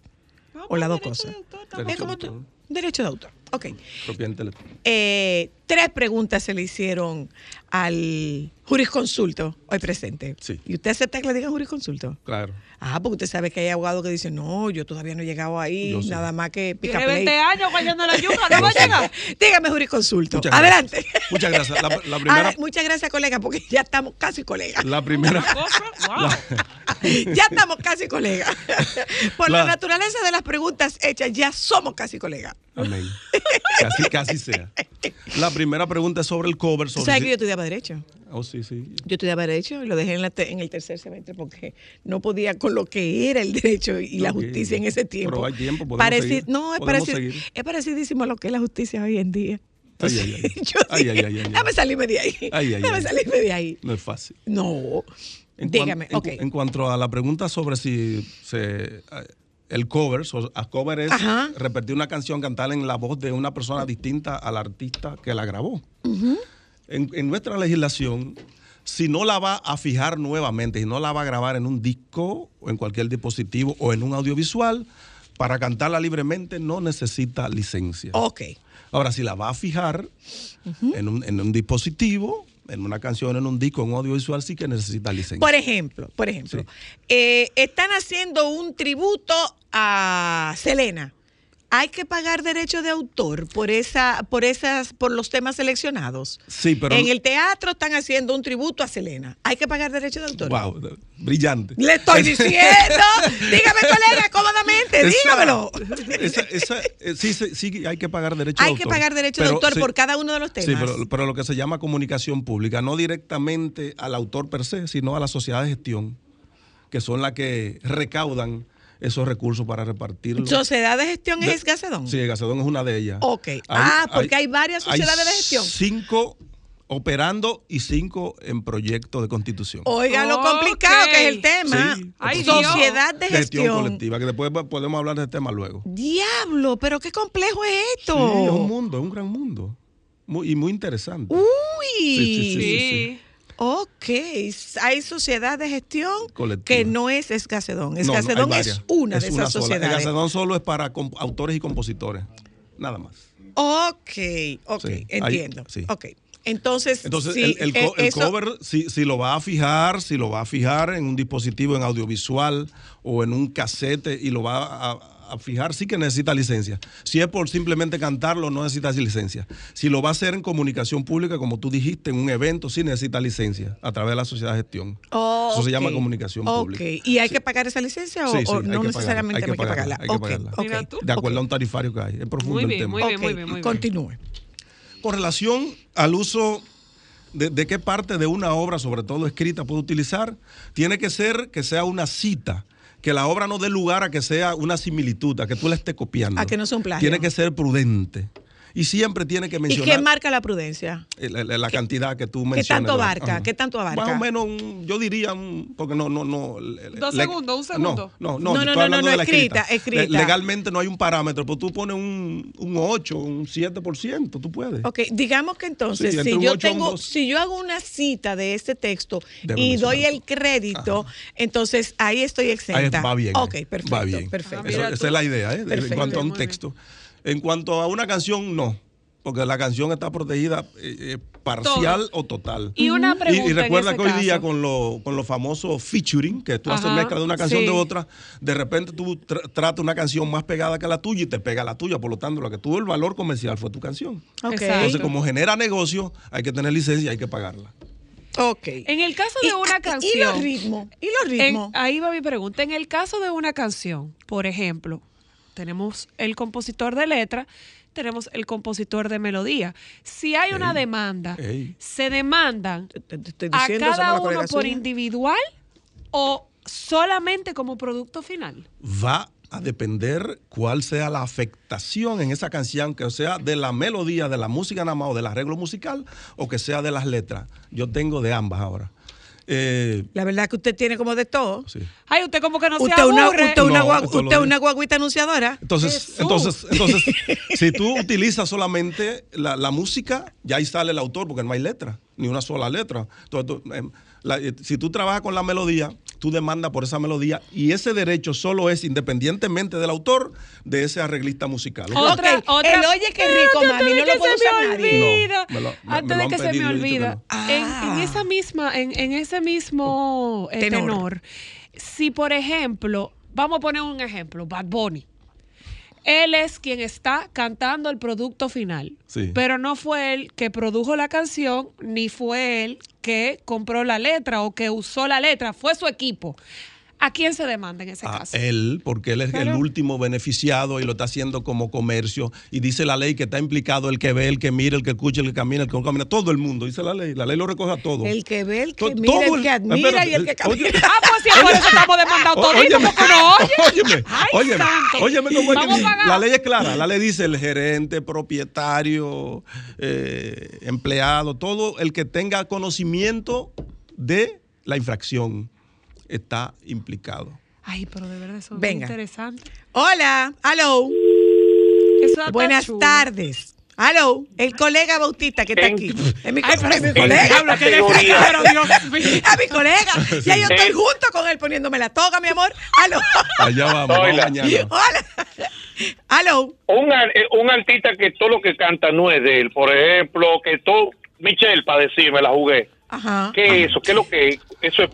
S1: o las dos cosas. Es
S7: Derecho
S1: como
S7: de
S1: tú,
S7: autor.
S1: derecho de autor. Ok.
S7: Propiedad intelectual.
S1: Eh, tres preguntas se le hicieron al jurisconsulto hoy presente.
S7: Sí.
S1: ¿Y usted acepta que le digan jurisconsulto?
S7: Claro.
S1: Ah, porque usted sabe que hay abogados que dicen, no, yo todavía no he llegado ahí,
S7: Yo
S1: nada más que pica
S2: Tiene 20
S1: play".
S2: años guayando la yuca, no va a llegar.
S1: Dígame, jurisconsulto.
S7: Muchas
S1: Adelante.
S7: gracias. Muchas gracias. La, primera.
S1: muchas gracias, colega, porque ya estamos casi colegas.
S7: La primera.
S2: Wow.
S1: ya estamos casi colegas. Por la,
S7: La-
S1: naturaleza de las preguntas hechas, ya somos casi colegas.
S7: Amén. Casi, casi sea. La primera pregunta es sobre el cover.
S1: ¿Tú
S7: Sobre
S1: sabes que yo estudiaba Derecho?
S7: Oh, sí, sí.
S1: Yo estudiaba Derecho y lo dejé en, la te- en el tercer semestre porque no podía con lo que era el derecho y la
S7: Ok.
S1: justicia en ese tiempo.
S7: Pero hay tiempo, podemos
S1: Pareci-
S7: seguir.
S1: No, es,
S7: Podemos
S1: pareci-
S7: seguir.
S1: es parecidísimo a lo que es la justicia hoy en día.
S7: Ay, ay, ay.
S1: Yo
S7: Ay,
S1: dije,
S7: ay, ay.
S1: Dame salirme de ahí.
S7: Ay, ay,
S1: Dame
S7: ay.
S1: salirme de ahí.
S7: No es fácil.
S1: No.
S7: En cuan-
S1: Dígame,
S7: en,
S1: ok.
S7: cu- en cuanto a la pregunta sobre si se, eh, el cover, so- a cover es
S1: Ajá.
S7: repetir una canción, cantarla en la voz de una persona distinta al artista que la grabó. en, en nuestra legislación, si no la va a fijar nuevamente, si no la va a grabar en un disco o en cualquier dispositivo o en un audiovisual, para cantarla libremente no necesita licencia.
S1: Ok.
S7: Ahora, si la va a fijar en, un, en un dispositivo, en una canción, en un disco, en un audiovisual, sí que necesita licencia.
S1: Por ejemplo, por ejemplo, eh, están haciendo un tributo a Selena. Hay que pagar derecho de autor por esa, por esas, por los temas seleccionados.
S7: Sí, pero.
S1: en el teatro están haciendo un tributo a Selena. Hay que pagar derecho de autor.
S7: Wow, brillante.
S1: Le estoy diciendo. Dígame, colega, cómodamente,
S7: Esa-
S1: dígamelo.
S7: esa- esa- eh, sí, sí, sí, hay que pagar derecho de
S1: Hay
S7: autor.
S1: que pagar derecho de autor
S7: sí-
S1: por cada uno de los temas.
S7: Sí, pero, pero lo que se llama comunicación pública, no directamente al autor per se, sino a la sociedad de gestión, que son las que recaudan esos recursos para repartirlos.
S1: Sociedad de gestión
S7: De-
S1: es Gacedón.
S7: Sí, Gacedón es una de ellas.
S1: Ok. Ah, porque hay varias
S7: hay
S1: sociedades de gestión.
S7: Cinco operando y cinco en proyecto de constitución.
S1: Oiga lo complicado que es el tema.
S7: Sí.
S2: Ay,
S1: Sociedad de
S7: Gestión
S1: gestión.
S7: colectiva, que después podemos hablar de este tema luego.
S1: Diablo, pero qué complejo es esto.
S7: Sí, es un mundo, es un gran mundo. Muy, y muy interesante.
S1: Uy.
S7: Sí, sí, sí, sí,
S2: Sí.
S1: Ok, hay sociedad de gestión
S7: Colectiva.
S1: que no es Escacedón.
S7: No, no, hay
S1: Escacedón es una de esas
S7: sola.
S1: Sociedades.
S7: Gacedón solo es para autores y compositores. Nada más.
S1: Ok, ok,
S7: Sí,
S1: entiendo.
S7: sí.
S1: Ok, entonces,
S7: Entonces, el, el
S1: eh,
S7: co- el
S1: eso-
S7: cover, si, si lo va a fijar, si lo va a fijar en un dispositivo en audiovisual o en un casete y lo va a, a fijar, sí que necesita licencia. Si es por simplemente cantarlo, no necesita licencia. Si lo va a hacer en comunicación pública, como tú dijiste, en un evento, sí necesita licencia a través de la sociedad de gestión.
S1: Oh,
S7: Eso se llama comunicación
S1: Ok,
S7: pública.
S1: ¿y hay que pagar esa licencia o,
S7: Sí, sí,
S1: o
S7: hay
S1: no
S7: que
S1: necesariamente
S7: pagarla,
S1: hay que pagarla?
S7: hay que
S2: tú.
S7: De acuerdo a un tarifario que hay. Es profundo
S2: Muy
S7: el tema.
S2: muy bien,
S1: Ok,
S2: muy bien, muy bien.
S1: Continúe.
S7: Con relación al uso de, de qué parte de una obra, sobre todo escrita, puede utilizar, tiene que ser que sea una cita, que la obra no dé lugar a que sea una similitud, a que tú la estés copiando.
S1: A que no sea un plagio.
S7: Tiene que ser prudente. Y siempre tiene que
S1: ¿Y
S7: mencionar
S1: qué marca la prudencia?
S7: la, la- la cantidad que tú
S1: ¿Qué
S7: mencionas.
S1: tanto
S7: ¿verdad?
S1: abarca? ¿Qué tanto abarca?
S7: Más o menos, un- yo diría, un- porque no, no, no.
S2: Dos
S7: le-
S2: segundos, un segundo.
S7: No, no,
S1: No,
S7: no,
S1: no, no, no,
S7: la
S1: escrita,
S7: escrita.
S1: escrita.
S7: Le- legalmente no hay un parámetro, pero tú pones un, un 8, un 7%, tú puedes.
S1: Ok, digamos que entonces,
S7: Sí,
S1: si yo
S7: y
S1: tengo, si yo hago una cita de este texto
S7: Debe
S1: y doy el crédito, entonces ahí estoy
S7: Ahí
S1: exenta.
S7: va bien.
S1: Ok, perfecto.
S7: Va bien.
S1: perfecto.
S2: Ah,
S7: Eso- esa es la idea, ¿eh?
S1: Perfecto.
S7: en cuanto a un
S2: bien.
S7: En cuanto a una canción, no. porque la canción está protegida eh, eh, parcial o total.
S2: Y una pregunta
S7: Y,
S2: en
S7: recuerda
S2: ese
S7: que hoy día
S2: caso.
S7: con, lo- con los famosos featuring, que tú haces mezcla de una canción
S2: sí.
S7: de otra, de repente tú tra- tratas una canción más pegada que la tuya y te pega la tuya. Por lo tanto, lo que tuvo el valor comercial fue tu canción.
S1: Ok.
S7: Entonces, como genera negocio, hay que tener licencia y hay que pagarla.
S1: Ok.
S2: En el caso de
S1: Y-
S2: una
S1: y-
S2: canción.
S1: y los ritmos, y los ritmos.
S2: ahí va mi pregunta. En el caso de una canción, por ejemplo, tenemos el compositor de letra, tenemos el compositor de melodía. Si hay una
S7: Ey,
S2: demanda,
S7: ey.
S2: ¿se demandan
S1: Te
S2: a
S1: diciendo,
S2: cada uno por individual o solamente como producto final?
S7: va a depender cuál sea la afectación en esa canción, que sea de la melodía, de la música nada más o del arreglo musical, o que sea de las letras. Yo tengo de ambas ahora. Eh,
S1: La verdad que usted tiene como de todo.
S7: sí.
S2: Ay, usted como que no se
S1: usted una, usted una,
S7: No,
S1: usted
S7: digo.
S1: una guaguita anunciadora.
S7: Entonces,
S2: Jesús.
S7: entonces, entonces, si tú utilizas solamente la, la música, ya ahí sale el autor, porque no hay letra, ni una sola letra. Entonces, tú, em, la- eh, si tú trabajas con la melodía, tú demandas por esa melodía y ese derecho solo es independientemente del autor de ese arreglista musical.
S2: Otra, otra.
S1: el oye qué rico, mami, no
S2: que
S1: lo
S2: me
S1: usar nadie.
S2: olvida.
S7: No, me lo- me- me
S2: Antes de que se me
S7: que
S2: olvida.
S1: no.
S2: En,
S1: Ah.
S2: en esa misma, en, en ese mismo eh,
S1: Tenor.
S2: tenor. si por ejemplo, vamos a poner un ejemplo, Bad Bunny. Él es quien está cantando el producto final.
S7: Sí.
S2: Pero no fue él que produjo la canción, ni fue él que compró la letra o que usó la letra, fue su equipo. ¿A quién se demanda en ese
S7: a
S2: caso?
S7: él, porque él es el último beneficiado y lo está haciendo como comercio. Y dice la ley que está implicado el que ve, el que mira, el que escucha, el que camina, el que no camina. Todo el mundo, dice la ley. La ley lo recoge a todo.
S1: El que ve, el que
S7: To-
S1: mira,
S7: todo
S1: el que admira
S7: espérate,
S1: y el que
S7: eh,
S1: camina.
S7: oye,
S2: Ah, pues sí, por eso estamos demandados toditos,
S7: óyeme,
S2: porque no oye.
S7: óyeme,
S2: Ay,
S7: óyeme,
S2: santo.
S7: óyeme cómo es que. La ley es clara. La ley dice el gerente, propietario, eh, empleado, todo el que tenga conocimiento de la infracción está implicado.
S2: Ay, pero de verdad eso es interesante.
S1: Hola, hello. Buenas
S2: chulo.
S1: tardes. Hello, el colega Bautista que está aquí. Es mi,
S2: Ay, pero
S1: es mi colega.
S2: pero Dios mío.
S1: Es mi colega. Ya yo estoy junto con él poniéndome la toga, mi amor. Hello.
S7: Allá vamos, mañana.
S1: Hola. Hello.
S10: un, eh, un artista que todo lo que canta no es de él, por ejemplo, que todo, Michelle, para decirme, la jugué.
S1: Ajá.
S10: ¿Qué es eso? ¿Qué es lo que es? Eso es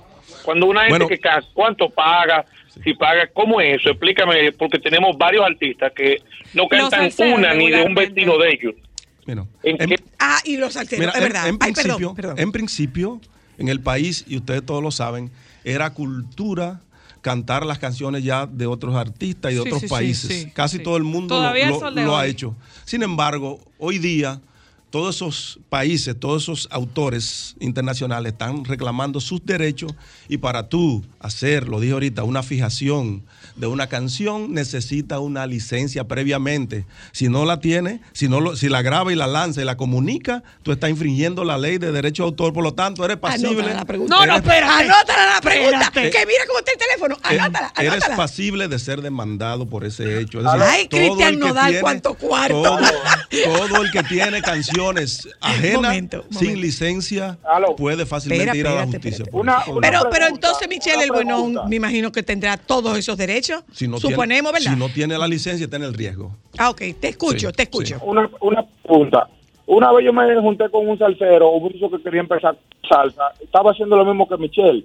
S10: cuando una gente
S7: Bueno.
S10: que canta, ¿cuánto paga? Si paga, ¿cómo es eso? Explícame, porque tenemos varios artistas que no cantan una ni de un vecino de ellos.
S7: Mira,
S10: ¿En?
S1: Ah, y los salteros,
S7: Mira,
S1: es verdad.
S7: En,
S1: Ay,
S7: principio,
S1: perdón, perdón.
S7: en principio, en el país, y ustedes todos lo saben, era cultura cantar las canciones ya de otros artistas y de
S2: Sí,
S7: otros
S2: sí, sí,
S7: paíes.
S2: sí,
S7: Casi
S2: sí.
S7: todo el mundo lo- ha hecho. Sin embargo, hoy día, todos esos países, todos esos autores internacionales están reclamando sus derechos y para tú hacer, lo dije ahorita, una fijación de una canción necesita una licencia previamente. Si no la tiene, si no lo, si la graba y la lanza y la comunica, tú estás infringiendo la ley de derecho de autor, por lo tanto eres pasible.
S1: Anótala la pregunta.
S2: No, no, espérate.
S1: Anótala la pregunta.
S2: Espérate.
S1: Que mira cómo está el teléfono.
S7: eres-
S1: Anótala,
S7: Eres
S1: anótala.
S7: pasible de ser demandado por ese hecho. Es decir,
S1: Ay, Cristian Nodal, cuánto cuarto.
S7: Todo, todo el que tiene canciones ajenas,
S1: Momento,
S7: sin licencia, puede fácilmente ir a la justicia.
S10: Una-
S1: Pero, pero entonces, Michelle, el bueno, me imagino que tendrá todos esos derechos.
S7: Si no
S1: Suponemos,
S7: tiene,
S1: ¿verdad?
S7: Si no tiene la licencia, está en el riesgo.
S1: Ah, ok, te escucho,
S7: Sí,
S1: te escucho.
S10: Una, una pregunta. Una vez yo me junté con un salsero, un muchacho que quería empezar salsa. Estaba haciendo lo mismo que Michelle.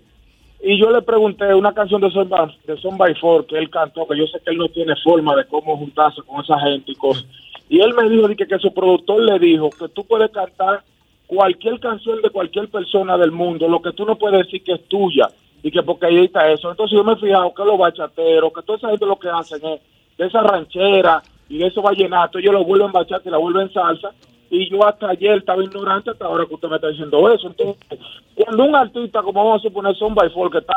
S10: Y yo le pregunté una canción de Son de Son by Four que él cantó, que yo sé que él no tiene forma de cómo juntarse con esa gente y cosas. Y él me dijo que, que su productor le dijo que tú puedes cantar cualquier canción de cualquier persona del mundo, lo que tú no puedes decir que es tuya y que porque ahí está eso. Entonces yo me he fijado que los bachateros, que toda esa gente lo que hacen es de esa ranchera y de esos vallenatos, ellos lo vuelven bachata y la vuelven salsa. Y yo hasta ayer estaba ignorante hasta ahora que usted me está diciendo eso. Entonces, cuando un artista, como vamos a suponer, son by Four, que está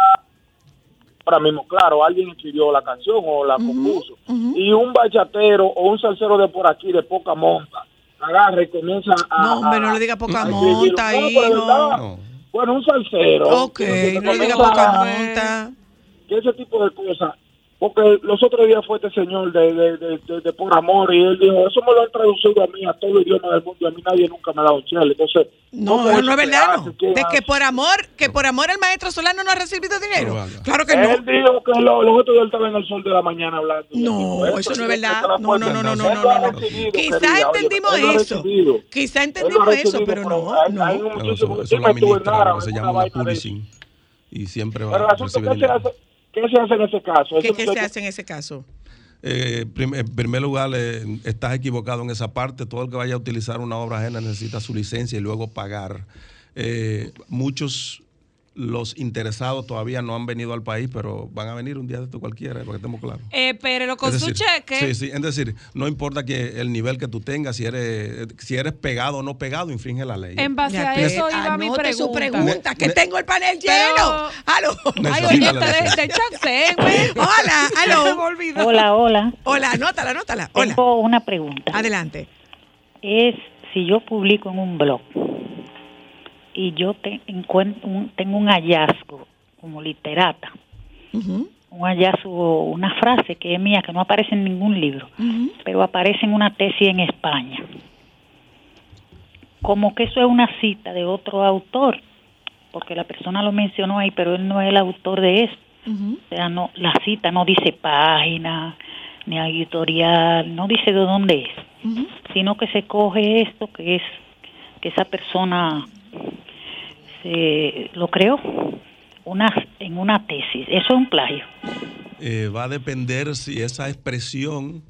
S10: ahora mismo, claro, alguien escribió la canción o la compuso, y un bachatero o un salsero de por aquí, de poca monta, agarra y comienza a...
S1: No, hombre, no le diga poca monta.
S10: No,
S7: No.
S10: Bueno, un salsero.
S1: Ok, no le diga poca monta.
S10: que ese tipo de cosas Porque los otros días fue este señor de, de, de, de- de por amor y él dijo, eso me lo han traducido a mí, a todo el idioma del mundo, y a mí nadie nunca me ha dado un chele. Entonces,
S1: No,
S10: ¿cómo
S1: eso
S10: eso
S1: no es verdad, no.
S10: ¿Quién
S1: De que por amor, que por amor el maestro Solano no ha recibido dinero. Claro que
S10: Él
S1: no.
S10: dijo que lo- los otros días él estaba en el sol de la mañana hablando.
S1: No, eso no es verdad. No, no, no, no, no,
S10: Él
S1: no, no, no. Quizá entendimos
S10: él
S1: eso.
S10: recibido.
S1: Quizá
S10: Él lo ha
S1: entendimos eso, pero no,
S10: hay- hay
S1: no.
S10: un
S7: Claro,
S10: muchacho
S7: eso,
S10: que
S7: se llama
S10: eso.
S7: policing. Y siempre va a
S10: asunto,
S7: recibir
S10: ¿qué se,
S7: dinero.
S10: ¿Qué se hace en ese caso?
S1: ¿Qué, se hace en ese caso?
S7: Eh, prim- en primer lugar, eh, estás equivocado en esa parte. Todo el que vaya a utilizar una obra ajena necesita su licencia y luego pagar. Eh, muchos, los interesados todavía no han venido al país, pero van a venir un día de esto cualquiera, para que estemos claros.
S2: Eh, pero con
S7: Es
S2: su
S7: decir,
S2: cheque.
S7: Sí, sí, es decir, no importa que el nivel que tú tengas, si eres, si eres pegado o no pegado, infringe la ley.
S2: En base a eso iba mi
S1: anote
S2: pregunta.
S1: su pregunta, que
S7: Ne-
S1: tengo el panel
S2: Pero-
S1: lleno. Aló.
S2: Ay,
S7: Necesita
S2: oye,
S7: la
S2: ustedes
S7: licencia.
S2: de chancén,
S1: Hola, aló.
S11: Hola, hola.
S1: Hola, anótala, anótala. Hola.
S11: Tengo una pregunta.
S1: Adelante.
S11: Es si yo publico en un blog y yo te encuentro un- tengo un hallazgo como literata, un hallazgo, una frase que es mía que no aparece en ningún libro, pero aparece en una tesis en España. Como que eso es una cita de otro autor, porque la persona lo mencionó ahí, pero él no es el autor de eso. O sea, no, la cita no dice página, ni editorial, no dice de dónde es, sino que se coge esto que es que esa persona se lo creó una, en una tesis. Eso es un plagio.
S7: Eh, va a depender si esa expresión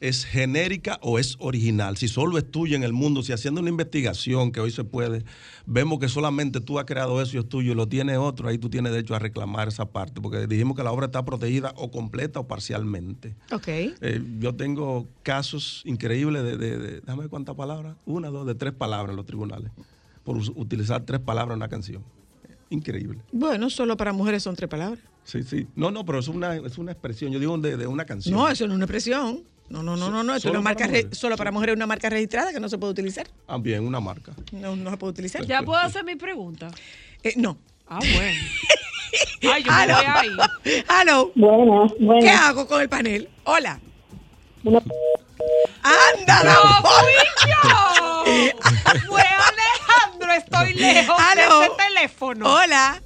S7: es genérica o es original. Si solo es tuya en el mundo, si haciendo una investigación que hoy se puede, vemos que solamente tú has creado eso y es tuyo y lo tiene otro, ahí tú tienes derecho a reclamar esa parte, porque dijimos que la obra está protegida o completa o parcialmente.
S1: Ok.
S7: Eh, yo tengo casos increíbles de, de- de- déjame ver cuántas palabras, una, dos, de tres palabras en los tribunales, por utilizar tres palabras en una canción. Increíble.
S1: Bueno, solo para mujeres son tres palabras.
S7: Sí, sí. No, no, pero es una, es una expresión. Yo digo de, de una canción.
S1: No, eso no es una expresión. No, no, no, no, no. Esto es
S7: solo
S1: una
S7: para
S1: marca
S7: mujeres.
S1: solo para mujeres es una marca registrada que no se puede utilizar.
S7: Ah, bien, una marca.
S1: No, no se puede utilizar.
S2: ¿Ya puedo hacer mi pregunta?
S1: Eh, no.
S2: Ah, bueno. Ay, yo voy ahí.
S1: Aló.
S11: Buenas,
S1: ¿Qué hago con el panel? Hola. ¡Ándala!
S2: ¡No fui yo! Fue Estoy lejos
S1: Aló.
S2: de ese teléfono.
S1: Hola.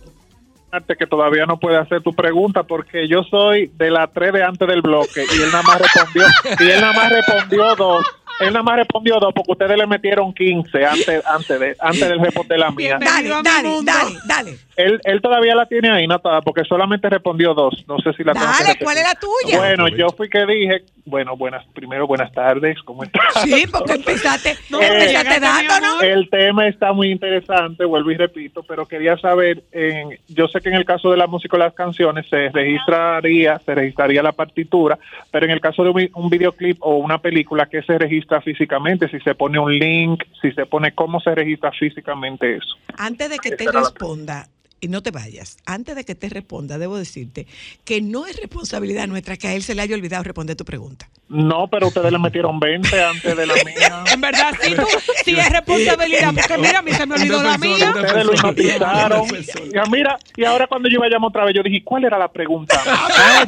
S8: que todavía no puede hacer tu pregunta porque yo soy de la 3 de antes del bloque y él nada más respondió y él nada más respondió dos él nada más respondió dos porque ustedes le metieron 15 antes antes de antes del reporte de la mía
S1: Dale, dale, dale, dale.
S8: Él, él todavía la tiene ahí notada porque solamente respondió dos no sé si la tengo que.
S1: ¿cuál es la tuya?
S8: bueno yo fui que dije bueno buenas primero buenas tardes cómo estás
S1: Sí, porque empezaste,
S2: No,
S8: Eh,
S1: empezaste dándonos.
S2: amor.
S8: El tema está muy interesante, vuelvo y repito, pero quería saber, en, yo sé que en el caso de la música o las canciones se registraría, se registraría la partitura, pero en el caso de un, un videoclip o una película, ¿qué se registra físicamente? Si se pone un link, si se pone, ¿cómo se registra físicamente eso?
S1: Antes de que te responda, y no te vayas, antes de que te responda, debo decirte que no es responsabilidad nuestra que a él se le haya olvidado responder tu pregunta.
S8: No, pero ustedes le metieron 20 antes de la mía.
S2: En verdad, sí, tú, sí es responsabilidad, porque mira, a mí se me olvidó la mía.
S8: Ustedes lo hipnotizaron. Y mira, y ahora cuando yo a llamar otra vez, yo dije, ¿cuál era la pregunta?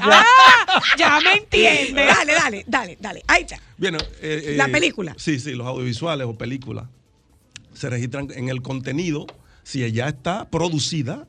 S2: Ah, ya me entiendes.
S1: Dale, dale, dale, dale. Ahí está.
S7: Bien, eh,
S1: La película.
S7: Sí, sí, los audiovisuales o películas se registran en el contenido si ya está producida,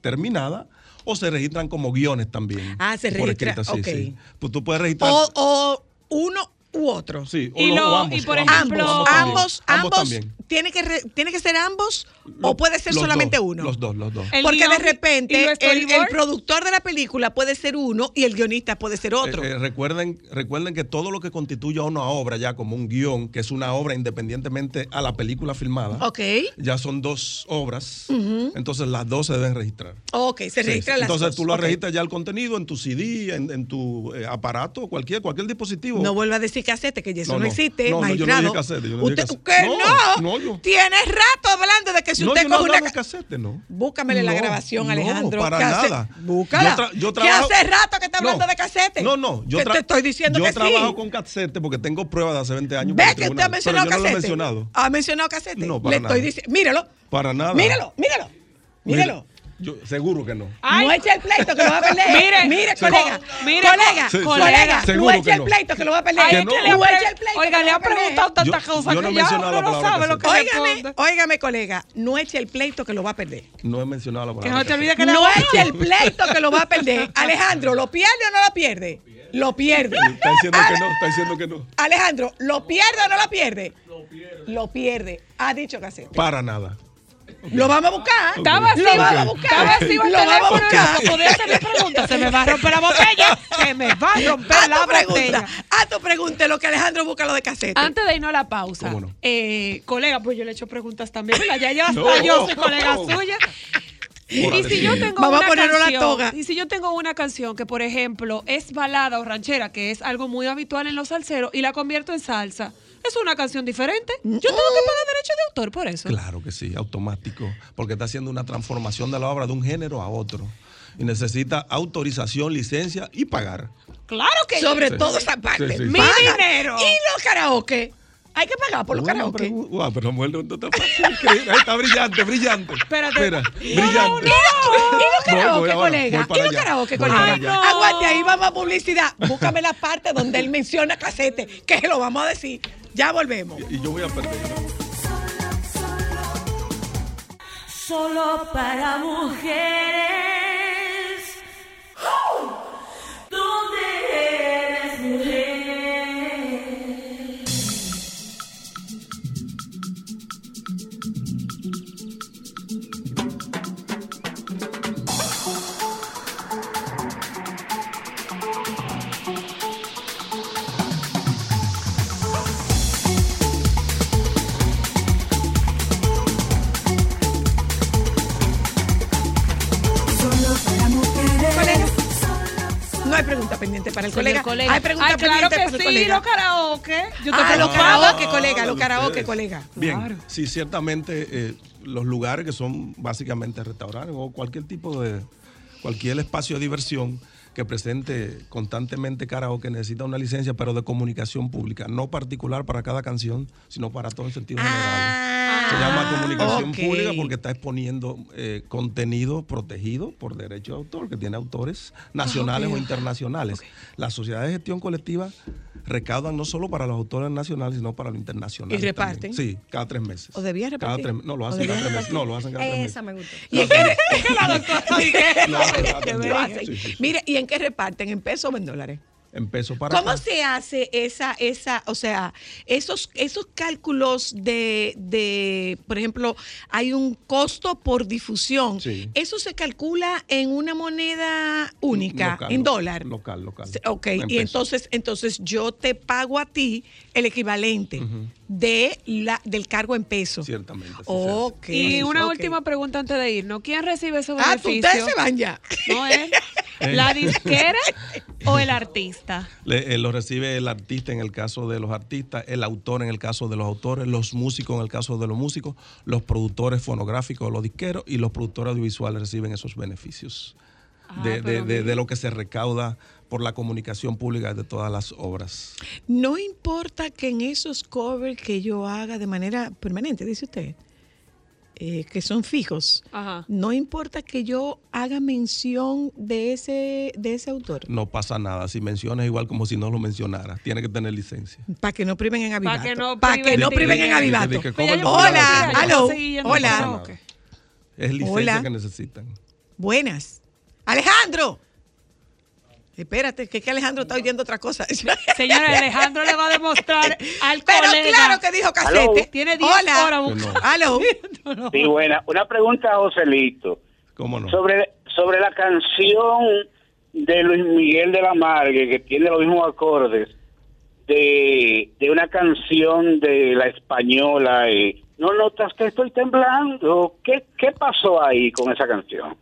S7: terminada, o se registran como guiones también.
S1: Ah, se
S7: por
S1: registra,
S7: escrita, sí, sí. Pues tú puedes registrar.
S1: O, o uno u otro.
S7: sí, o
S2: Y
S7: lo-
S2: lo-
S7: o ambos,
S2: y por
S7: o ambos,
S2: ejemplo-
S7: ambos,
S1: Ambos,
S7: también.
S1: ambos,
S7: también.
S1: tiene que re- tiene que ser ambos o puede ser
S7: Los
S1: solamente
S7: dos,
S1: uno.
S7: Los dos, los dos.
S2: El
S1: Porque de repente el, productor de la película puede ser uno y el guionista puede ser otro.
S7: Eh, eh, recuerden, recuerden que todo lo que constituye a una obra ya como un guion, que es una obra independientemente a la película filmada,
S1: ok,
S7: ya son dos obras, entonces las dos se deben registrar.
S1: ok, se
S7: Sí,
S1: registran
S7: sí.
S1: las
S7: Entonces
S1: dos.
S7: tú lo registras ya el contenido en tu CD, en, en tu eh, aparato, cualquier, cualquier dispositivo.
S1: No vuelva a decir casete, que ya eso
S7: No,
S1: no,
S7: no.
S1: existe,
S7: No, no, yo no dije casete, yo no dije
S1: Usted-
S7: casete.
S1: ¿Qué
S7: No,
S1: no?
S7: no, yo-
S1: Tienes rato hablando de que si
S7: no,
S1: usted
S7: no
S1: coge
S7: hablo
S1: una...
S7: casete, no.
S1: Búscamele la
S7: No,
S1: grabación,
S7: no,
S1: Alejandro.
S7: para
S1: que hace-
S7: nada.
S1: Búscala.
S7: Yo tra- yo
S1: que
S7: trabajo-
S1: hace rato que está hablando
S7: No.
S1: de casete.
S7: No, no, yo
S1: te estoy diciendo
S7: yo
S1: que
S7: trabajo
S1: sí.
S7: con casete porque tengo pruebas de hace 20 años.
S1: Ve que usted ha mencionado
S7: yo no lo he
S1: casete.
S7: mencionado.
S1: Ha mencionado casete.
S7: No, para
S1: Le
S7: nada.
S1: estoy diciendo, míralo.
S7: Para nada.
S1: Míralo, míralo. Míralo.
S7: Yo, seguro que no.
S2: Ay.
S1: no eche el pleito que lo va a perder.
S2: Mire,
S1: mire,
S2: co-
S1: colega.
S2: mire,
S1: colega,
S7: Sí, sí.
S1: colega,
S7: Seguro
S1: no eche el pleito que lo va a perder.
S2: Ay,
S7: no.
S2: que le
S1: No eche el pleito
S2: Oiga, le ha preguntado tantas cosas
S7: yo no
S2: que ya uno no sabe lo que.
S1: Óigame, óigame, colega, no eche el pleito que lo va a perder.
S7: No he mencionado la
S2: Que
S7: palabra.
S2: no te olvides que le
S1: No
S2: va a-
S1: eche el pleito que lo va a perder. Alejandro, ¿lo pierde o no lo pierde? Lo pierde.
S7: Está diciendo que no, está diciendo que no.
S1: Alejandro, ¿lo pierde o no lo pierde? Lo pierde. Lo pierde. Ha dicho Casete.
S7: Para nada.
S1: Lo vamos a buscar.
S2: Estaba así,
S1: Lo vamos a
S2: estaba
S1: buscar.
S2: así el
S1: Lo vamos a
S2: teléfono
S1: buscar.
S2: para poder hacerle preguntas. Se me va a romper la botella. Se me va a romper
S1: Haz
S2: la
S1: tu pregunta.
S2: botella.
S1: Haz tu pregunta lo que Alejandro busca lo de Casete.
S2: Antes de irnos a la pausa,
S7: ¿Cómo no?
S2: eh, colega, pues yo le he hecho preguntas también. Ya, ya hasta
S7: No.
S2: yo soy colega suya. Y si yo tengo
S1: Vamos a
S2: una
S1: la
S2: canción,
S1: toga.
S2: y si yo tengo una canción que, por ejemplo, es balada o ranchera, que es algo muy habitual en los salseros, y la convierto en salsa, es una canción diferente. Yo tengo que pagar derecho de autor por eso.
S7: Claro que sí, automático, porque está haciendo una transformación de la obra de un género a otro y necesita autorización, licencia y pagar.
S2: Claro que
S1: Sobre
S7: Sí.
S1: todo esa parte.
S7: Sí, sí, sí.
S2: Mi
S1: Paga.
S2: dinero.
S1: Y los karaoke. Hay que pagar por los
S7: Una
S1: karaoke.
S7: pregu- Guau, pero mujer, no está fácil. Ahí está brillante, brillante.
S2: Espérate.
S7: Espera,
S2: No,
S7: brillante.
S2: no,
S1: ¿Y los karaoke,
S7: voy
S1: colega?
S7: voy
S1: ¿Y los karaoke, colega? no. Aguante, ahí vamos a publicidad. Búscame la parte donde él menciona casete, que lo vamos a decir. Ya volvemos.
S7: Y yo voy a perder.
S6: Solo para mujeres.
S1: Pendiente para el colega. Hay pregunta
S2: Ay, claro
S1: pendiente
S2: que
S1: para el
S2: sí,
S1: colega.
S2: los karaoke. Yo te
S1: Ah, los karaoke, colega, los karaoke, colega.
S7: Bien,
S2: Claro.
S7: sí, ciertamente eh, los lugares que son básicamente restaurantes o cualquier tipo de, cualquier espacio de diversión que presente constantemente karaoke necesita una licencia, pero de comunicación pública, no particular para cada canción, sino para todo el sentido general. Se llama comunicación
S1: Ah,
S7: pública porque está exponiendo eh, contenido protegido por derecho de autor, que tiene autores nacionales
S1: ok.
S7: o internacionales. Las sociedades de gestión colectiva recaudan no solo para los autores nacionales, sino para los internacionales.
S1: ¿Y reparten?
S7: también. Sí, cada tres meses.
S1: ¿O debía
S7: Cada
S1: repartir?
S7: tres- no, lo
S1: ¿O
S7: hacen cada tres meses. No, lo hacen cada tres meses.
S12: Esa me gustó.
S1: ¿Y en qué,
S2: La doctora
S7: Lo cada
S1: hacen?
S7: Sí, sí, sí.
S1: Mire, ¿y en qué reparten? ¿En pesos o en dólares?
S7: Para
S1: ¿Cómo
S7: acá.
S1: se hace esa, esa, o sea, esos, esos cálculos de, de, por ejemplo, hay un costo por difusión?
S7: Sí.
S1: ¿Eso se calcula en una moneda única,
S7: Local,
S1: en dólar?
S7: Local, local.
S1: Ok,
S7: En
S1: y entonces, entonces yo te pago a ti el equivalente de la, del cargo en pesos.
S7: Ciertamente.
S2: Y una última pregunta antes de irnos. ¿Quién recibe esos
S1: Ah, tú-
S2: beneficios?
S1: ustedes se van ya.
S2: ¿No es? ¿La disquera o el artista?
S7: Le- eh, lo recibe el artista en el caso de los artistas, el autor en el caso de los autores, los músicos en el caso de los músicos, los productores fonográficos, los disqueros y los productores audiovisuales reciben esos beneficios
S2: Ah,
S7: de, de-
S2: pero
S7: de-
S2: mira.
S7: de lo que se recauda por la comunicación pública de todas las obras.
S1: No importa que en esos covers que yo haga de manera permanente, dice usted, eh, que son fijos,
S2: Ajá.
S1: no importa que yo haga mención de ese, de ese autor,
S7: No pasa nada. Si mencionas igual como si no lo mencionaras, tiene que tener licencia.
S1: para que no priven en avivato.
S2: que no
S1: Pa' que no priven en avivato. Hola, aló, hola.
S7: Es licencia
S1: Hola.
S7: que necesitan.
S1: Buenas. Alejandro. Espérate, que, es que Alejandro está oyendo otra cosa.
S2: Señora, Alejandro le va a demostrar al
S1: Pero
S2: colega.
S1: claro que dijo casete.
S2: Tiene 10
S1: Hola.
S2: horas buscando.
S7: no.
S13: Sí, buena. Una pregunta a Joselito.
S7: ¿Cómo no?
S13: Sobre, sobre la canción de Luis Miguel de la Margue, que tiene los mismos acordes de, de una canción de la española. eh, no notas que estoy temblando. ¿Qué, ¿Qué pasó ahí con esa canción?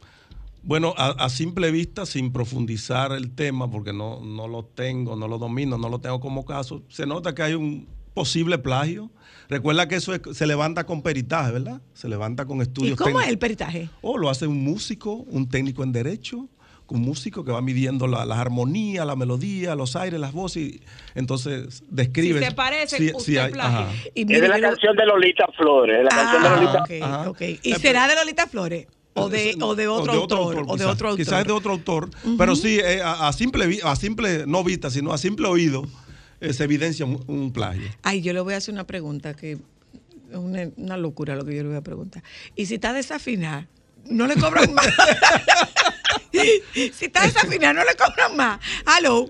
S7: Bueno, a, a simple vista, sin profundizar el tema, porque no, no lo tengo, no lo domino, no lo tengo como caso, se nota que hay un posible plagio. Recuerda que eso es- se levanta con peritaje, ¿verdad? Se levanta con
S1: ¿Y
S7: estudios
S1: cómo es el peritaje?
S7: O lo hace un músico, un técnico en derecho, un músico que va midiendo la, la armonía, la melodía, los aires, las voces, y entonces describe.
S2: Si se parece,
S7: si-
S2: usted
S7: si hay-.
S1: Y
S13: Es
S1: mire,
S13: de la
S1: pero-
S13: canción de Lolita Flores. es la canción de
S1: Ah,
S13: Lolita
S1: ok,
S7: Ajá.
S1: ok. ¿Y
S7: Eh,
S1: será de Lolita Flores? O de, o de otro autor. o de
S7: quizás.
S1: otro autor.
S7: Quizás es de otro autor. Pero sí, eh, a, a simple, a simple, no vista, sino a simple oído, eh, se evidencia un, un plagio.
S1: Ay, yo le voy a hacer una pregunta que es una, una locura lo que yo le voy a preguntar. Y si está desafinada, no le cobran más. si está desafinada, no le cobran más. Aló.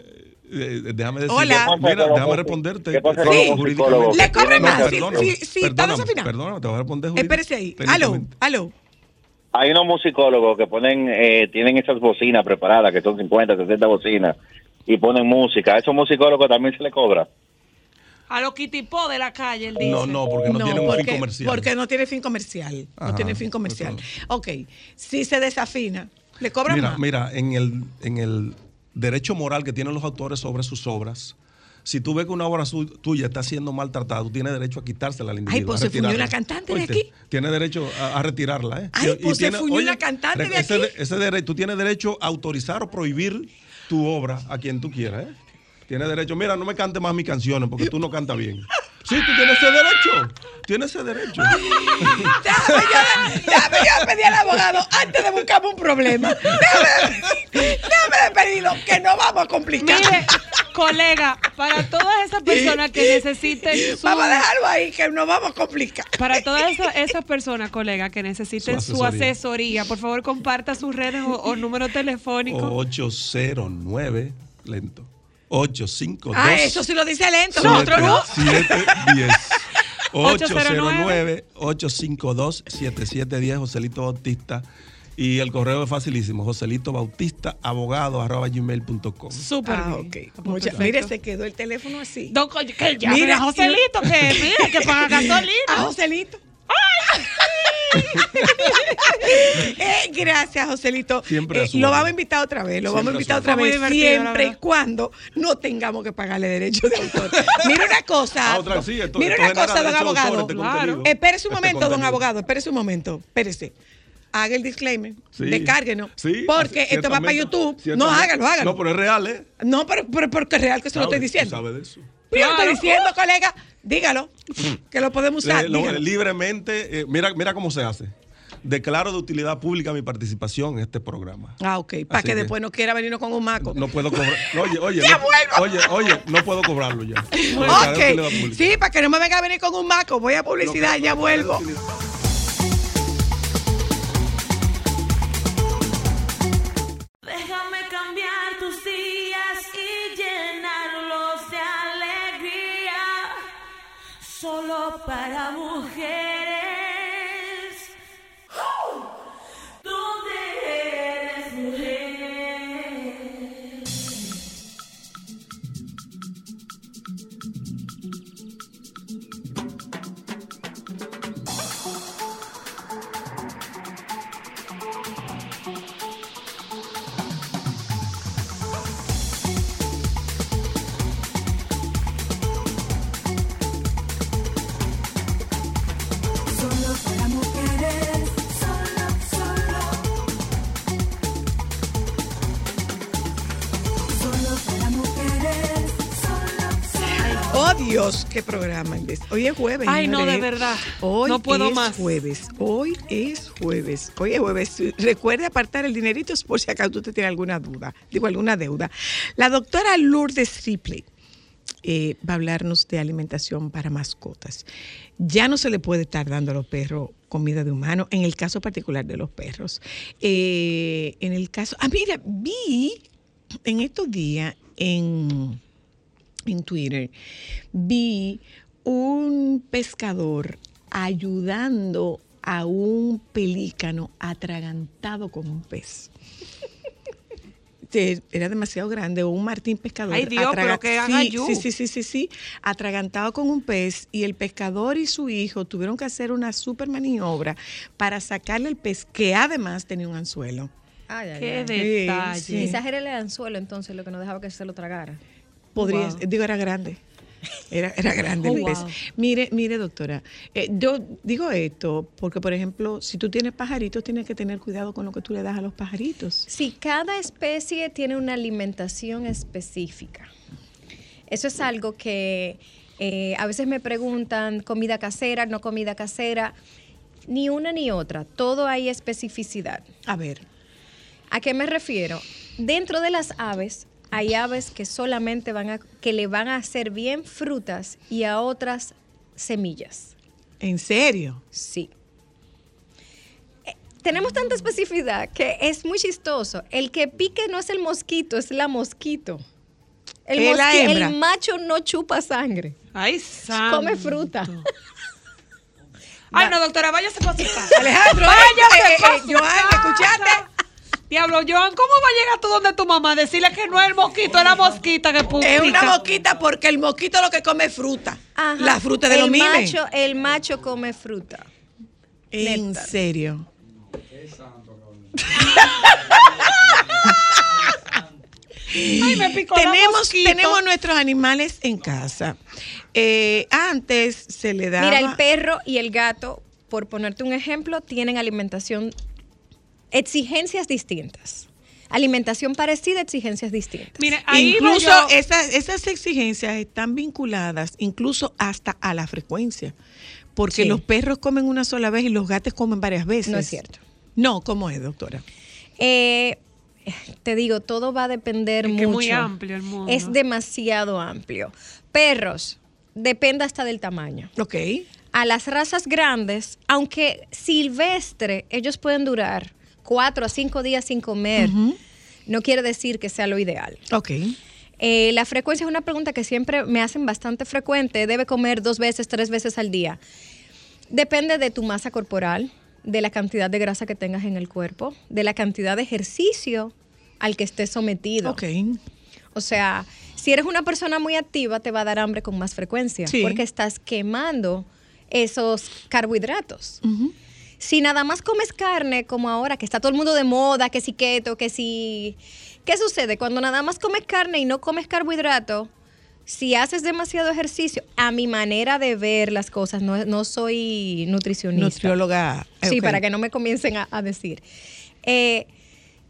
S7: Eh, déjame decir,
S1: Hola.
S7: mira, déjame responderte.
S1: Le cobran
S7: No,
S1: más.
S7: Perdóname,
S1: si está
S7: perdóname,
S1: desafinada.
S7: Perdóname, te voy a responder
S1: Espérese ahí. Aló, aló.
S12: Hay unos musicólogos que ponen, eh, tienen esas bocinas preparadas, que son 50, 60 bocinas, y ponen música. ¿A esos musicólogos también se le cobra?
S2: A los kitipó de la calle, él dice.
S7: No, no, porque no, tiene un
S1: porque,
S7: fin comercial.
S1: Porque no tiene fin comercial. no tiene fin comercial. Ok, si se desafina, le cobran
S7: Mira,
S1: más.
S7: mira, en el, en el derecho moral que tienen los autores sobre sus obras, si tú ves que una obra tuya está siendo maltratada, tú tienes derecho a quitársela al individuo.
S1: pues
S7: a
S1: se fuñó una cantante de aquí.
S7: Tienes derecho a, a retirarla, ¿eh?
S1: Ay,
S7: Y- y
S1: pues se fuñó
S7: oye,
S1: una cantante de
S7: ese
S1: aquí.
S7: ese derecho, tú tienes derecho a autorizar o prohibir tu obra a quien tú quieras, ¿eh? Tienes derecho, mira, no me cante más mis canciones porque tú no cantas bien. Sí, tú tienes ese derecho. Tienes ese derecho.
S1: Déjame yo, déjame yo pedir al abogado antes de buscarme un problema. Déjame, déjame despedirlo, que no vamos a complicar.
S2: Mire, colega, para todas esas personas que necesiten su...
S1: Vamos a dejarlo ahí, que no vamos a complicar.
S2: Para todas esas, esas personas, colega, que necesiten
S7: Su
S2: su
S7: asesoría.
S2: asesoría, por favor comparta sus redes o, o número telefónico.
S7: 809, lento. 852.
S1: Ah, eso sí lo dice lento, nosotros no.
S7: 710.
S2: 809.
S7: 809-852-7710, Joselito Bautista. Y el correo es facilísimo, Joselito Bautista, abogado, arroba gmail.com.
S2: Súper
S1: Ah,
S2: bien.
S1: Mucha- mire, se quedó el teléfono así.
S2: Don, que llame
S1: Mira,
S2: a Joselito, que mire, que paga gasolina.
S1: A Joselito. Eh, gracias, Joselito.
S7: Siempre
S1: Eh, lo vamos a invitar otra vez, lo vamos a invitar otra vez, siempre y cuando no tengamos que pagarle derechos de autor. Mira una cosa,
S7: Ah, otra, sí, esto-
S1: mira
S7: esto
S1: una cosa, don abogado.
S7: este
S2: Claro.
S1: Espérese un
S7: Este
S1: momento, don abogado, espérese un momento, espérese. Haga el disclaimer,
S7: Sí.
S1: descárguenos,
S7: Sí,
S1: porque
S7: así-
S1: esto va para YouTube. No, hágalo, hágalo.
S7: No, pero es real, ¿eh?
S1: No, pero, pero porque es real que se lo estoy
S7: Sabes, tú
S1: diciendo.
S7: sabes de eso.
S1: Yo lo estoy diciendo, colega, dígalo, que lo podemos usar.
S7: Le- lo-
S1: dígalo.
S7: libremente, eh, mira, mira cómo se hace. Declaro de utilidad pública mi participación en este programa.
S1: Ah, ok, para que
S7: que-
S1: después no quiera venirnos con un maco.
S7: No puedo cobrar. Oye, oye,
S1: Ya
S7: no,
S1: vuelvo.
S7: oye, oye, no puedo cobrarlo ya.
S1: Ok, sí, para que no me venga a venir con un maco. Voy a publicidad, ya vuelvo.
S6: Para mujeres.
S1: Dios, qué programa. Hoy es jueves.
S2: Ay, no, de verdad.
S1: Hoy
S2: No puedo
S1: es
S2: más.
S1: jueves. Hoy es jueves. Hoy es jueves. Recuerde apartar el dinerito por si acaso usted tiene alguna duda. Digo, alguna deuda. La doctora Lourdes Ripley eh, va a hablarnos de alimentación para mascotas. Ya no se le puede estar dando a los perros comida de humano, en el caso particular de los perros. Eh, en el caso, ah, mira, vi en estos días en, en Twitter, vi un pescador ayudando a un pelícano atragantado con un pez. Era demasiado grande, o un martín pescador.
S2: Ay, Dios, pero que
S1: sí,
S2: agayú.
S1: sí, sí, sí, sí, sí, atragantado con un pez y el pescador y su hijo tuvieron que hacer una super maniobra para sacarle el pez que además tenía un anzuelo.
S14: Ay, ay,
S2: Qué
S14: ay.
S2: detalle.
S1: Sí.
S14: Quizás era el anzuelo entonces lo que no dejaba que se lo tragara.
S1: Podría,
S2: Wow.
S1: digo, era grande. Era, era grande el
S2: Oh,
S1: pez.
S2: wow.
S1: Mire, mire, doctora, eh, yo digo esto porque, por ejemplo, si tú tienes pajaritos, tienes que tener cuidado con lo que tú le das a los pajaritos.
S14: Sí, cada especie tiene una alimentación específica. Eso es algo que eh, a veces me preguntan, comida casera, no comida casera. Ni una ni otra. Todo hay especificidad.
S1: A ver.
S14: ¿A qué me refiero? Dentro de las aves hay aves que solamente van a que le van a hacer bien frutas y a otras semillas.
S1: ¿En serio?
S14: Sí. Eh, Tenemos tanta especificidad que es muy chistoso. El que pique no es el mosquito, es la mosquito. El,
S1: la hembra.
S14: el macho no chupa sangre.
S2: Ay,
S14: Come fruta.
S2: Ay, no, doctora, váyase para su casa.
S1: Alejandro,
S2: váyase
S1: eh, eh.
S2: Diablo, Joan, ¿cómo va a llegar tú donde tu mamá? Decirle que no es el mosquito, es la mosquita que puso.
S1: Es una mosquita porque el mosquito lo que come es fruta.
S14: Ajá.
S1: La fruta de
S14: el
S1: los mimes.
S14: macho, El macho come fruta.
S1: En
S14: Néctar.
S1: serio.
S2: Ay, me picó la
S1: tenemos,
S2: mosquito.
S1: tenemos nuestros animales en casa. Eh, antes se le daba.
S14: Mira, el perro y el gato, por ponerte un ejemplo, tienen alimentación, exigencias distintas. Alimentación parecida, exigencias distintas.
S2: Ahí iba
S1: incluso
S2: yo-
S1: esas, esas exigencias están vinculadas incluso hasta a la frecuencia. Porque
S14: Sí.
S1: los perros comen una sola vez y los gatos comen varias veces.
S14: No es cierto.
S1: No, ¿cómo es, doctora?
S14: Eh, te digo, todo va a depender
S2: Es que
S14: mucho.
S2: es muy amplio el mundo.
S14: Es demasiado amplio. Perros, depende hasta del tamaño.
S1: Ok.
S14: A las razas grandes, aunque silvestre, ellos pueden durar cuatro a cinco días sin comer. No quiere decir que sea lo ideal.
S1: Ok.
S14: Eh, la frecuencia es una pregunta que siempre me hacen bastante frecuente. Debe comer dos veces, tres veces al día. Depende de tu masa corporal, de la cantidad de grasa que tengas en el cuerpo, de la cantidad de ejercicio al que estés sometido.
S1: Ok.
S14: O sea, si eres una persona muy activa, te va a dar hambre con más frecuencia,
S1: Sí.
S14: porque estás quemando esos carbohidratos. Si nada más comes carne, como ahora, que está todo el mundo de moda, que si keto, que si... ¿Qué sucede? Cuando nada más comes carne y no comes carbohidrato, si haces demasiado ejercicio, a mi manera de ver las cosas, no, no soy nutricionista.
S1: Nutrióloga.
S14: Sí, para que no me comiencen a, a decir. Eh,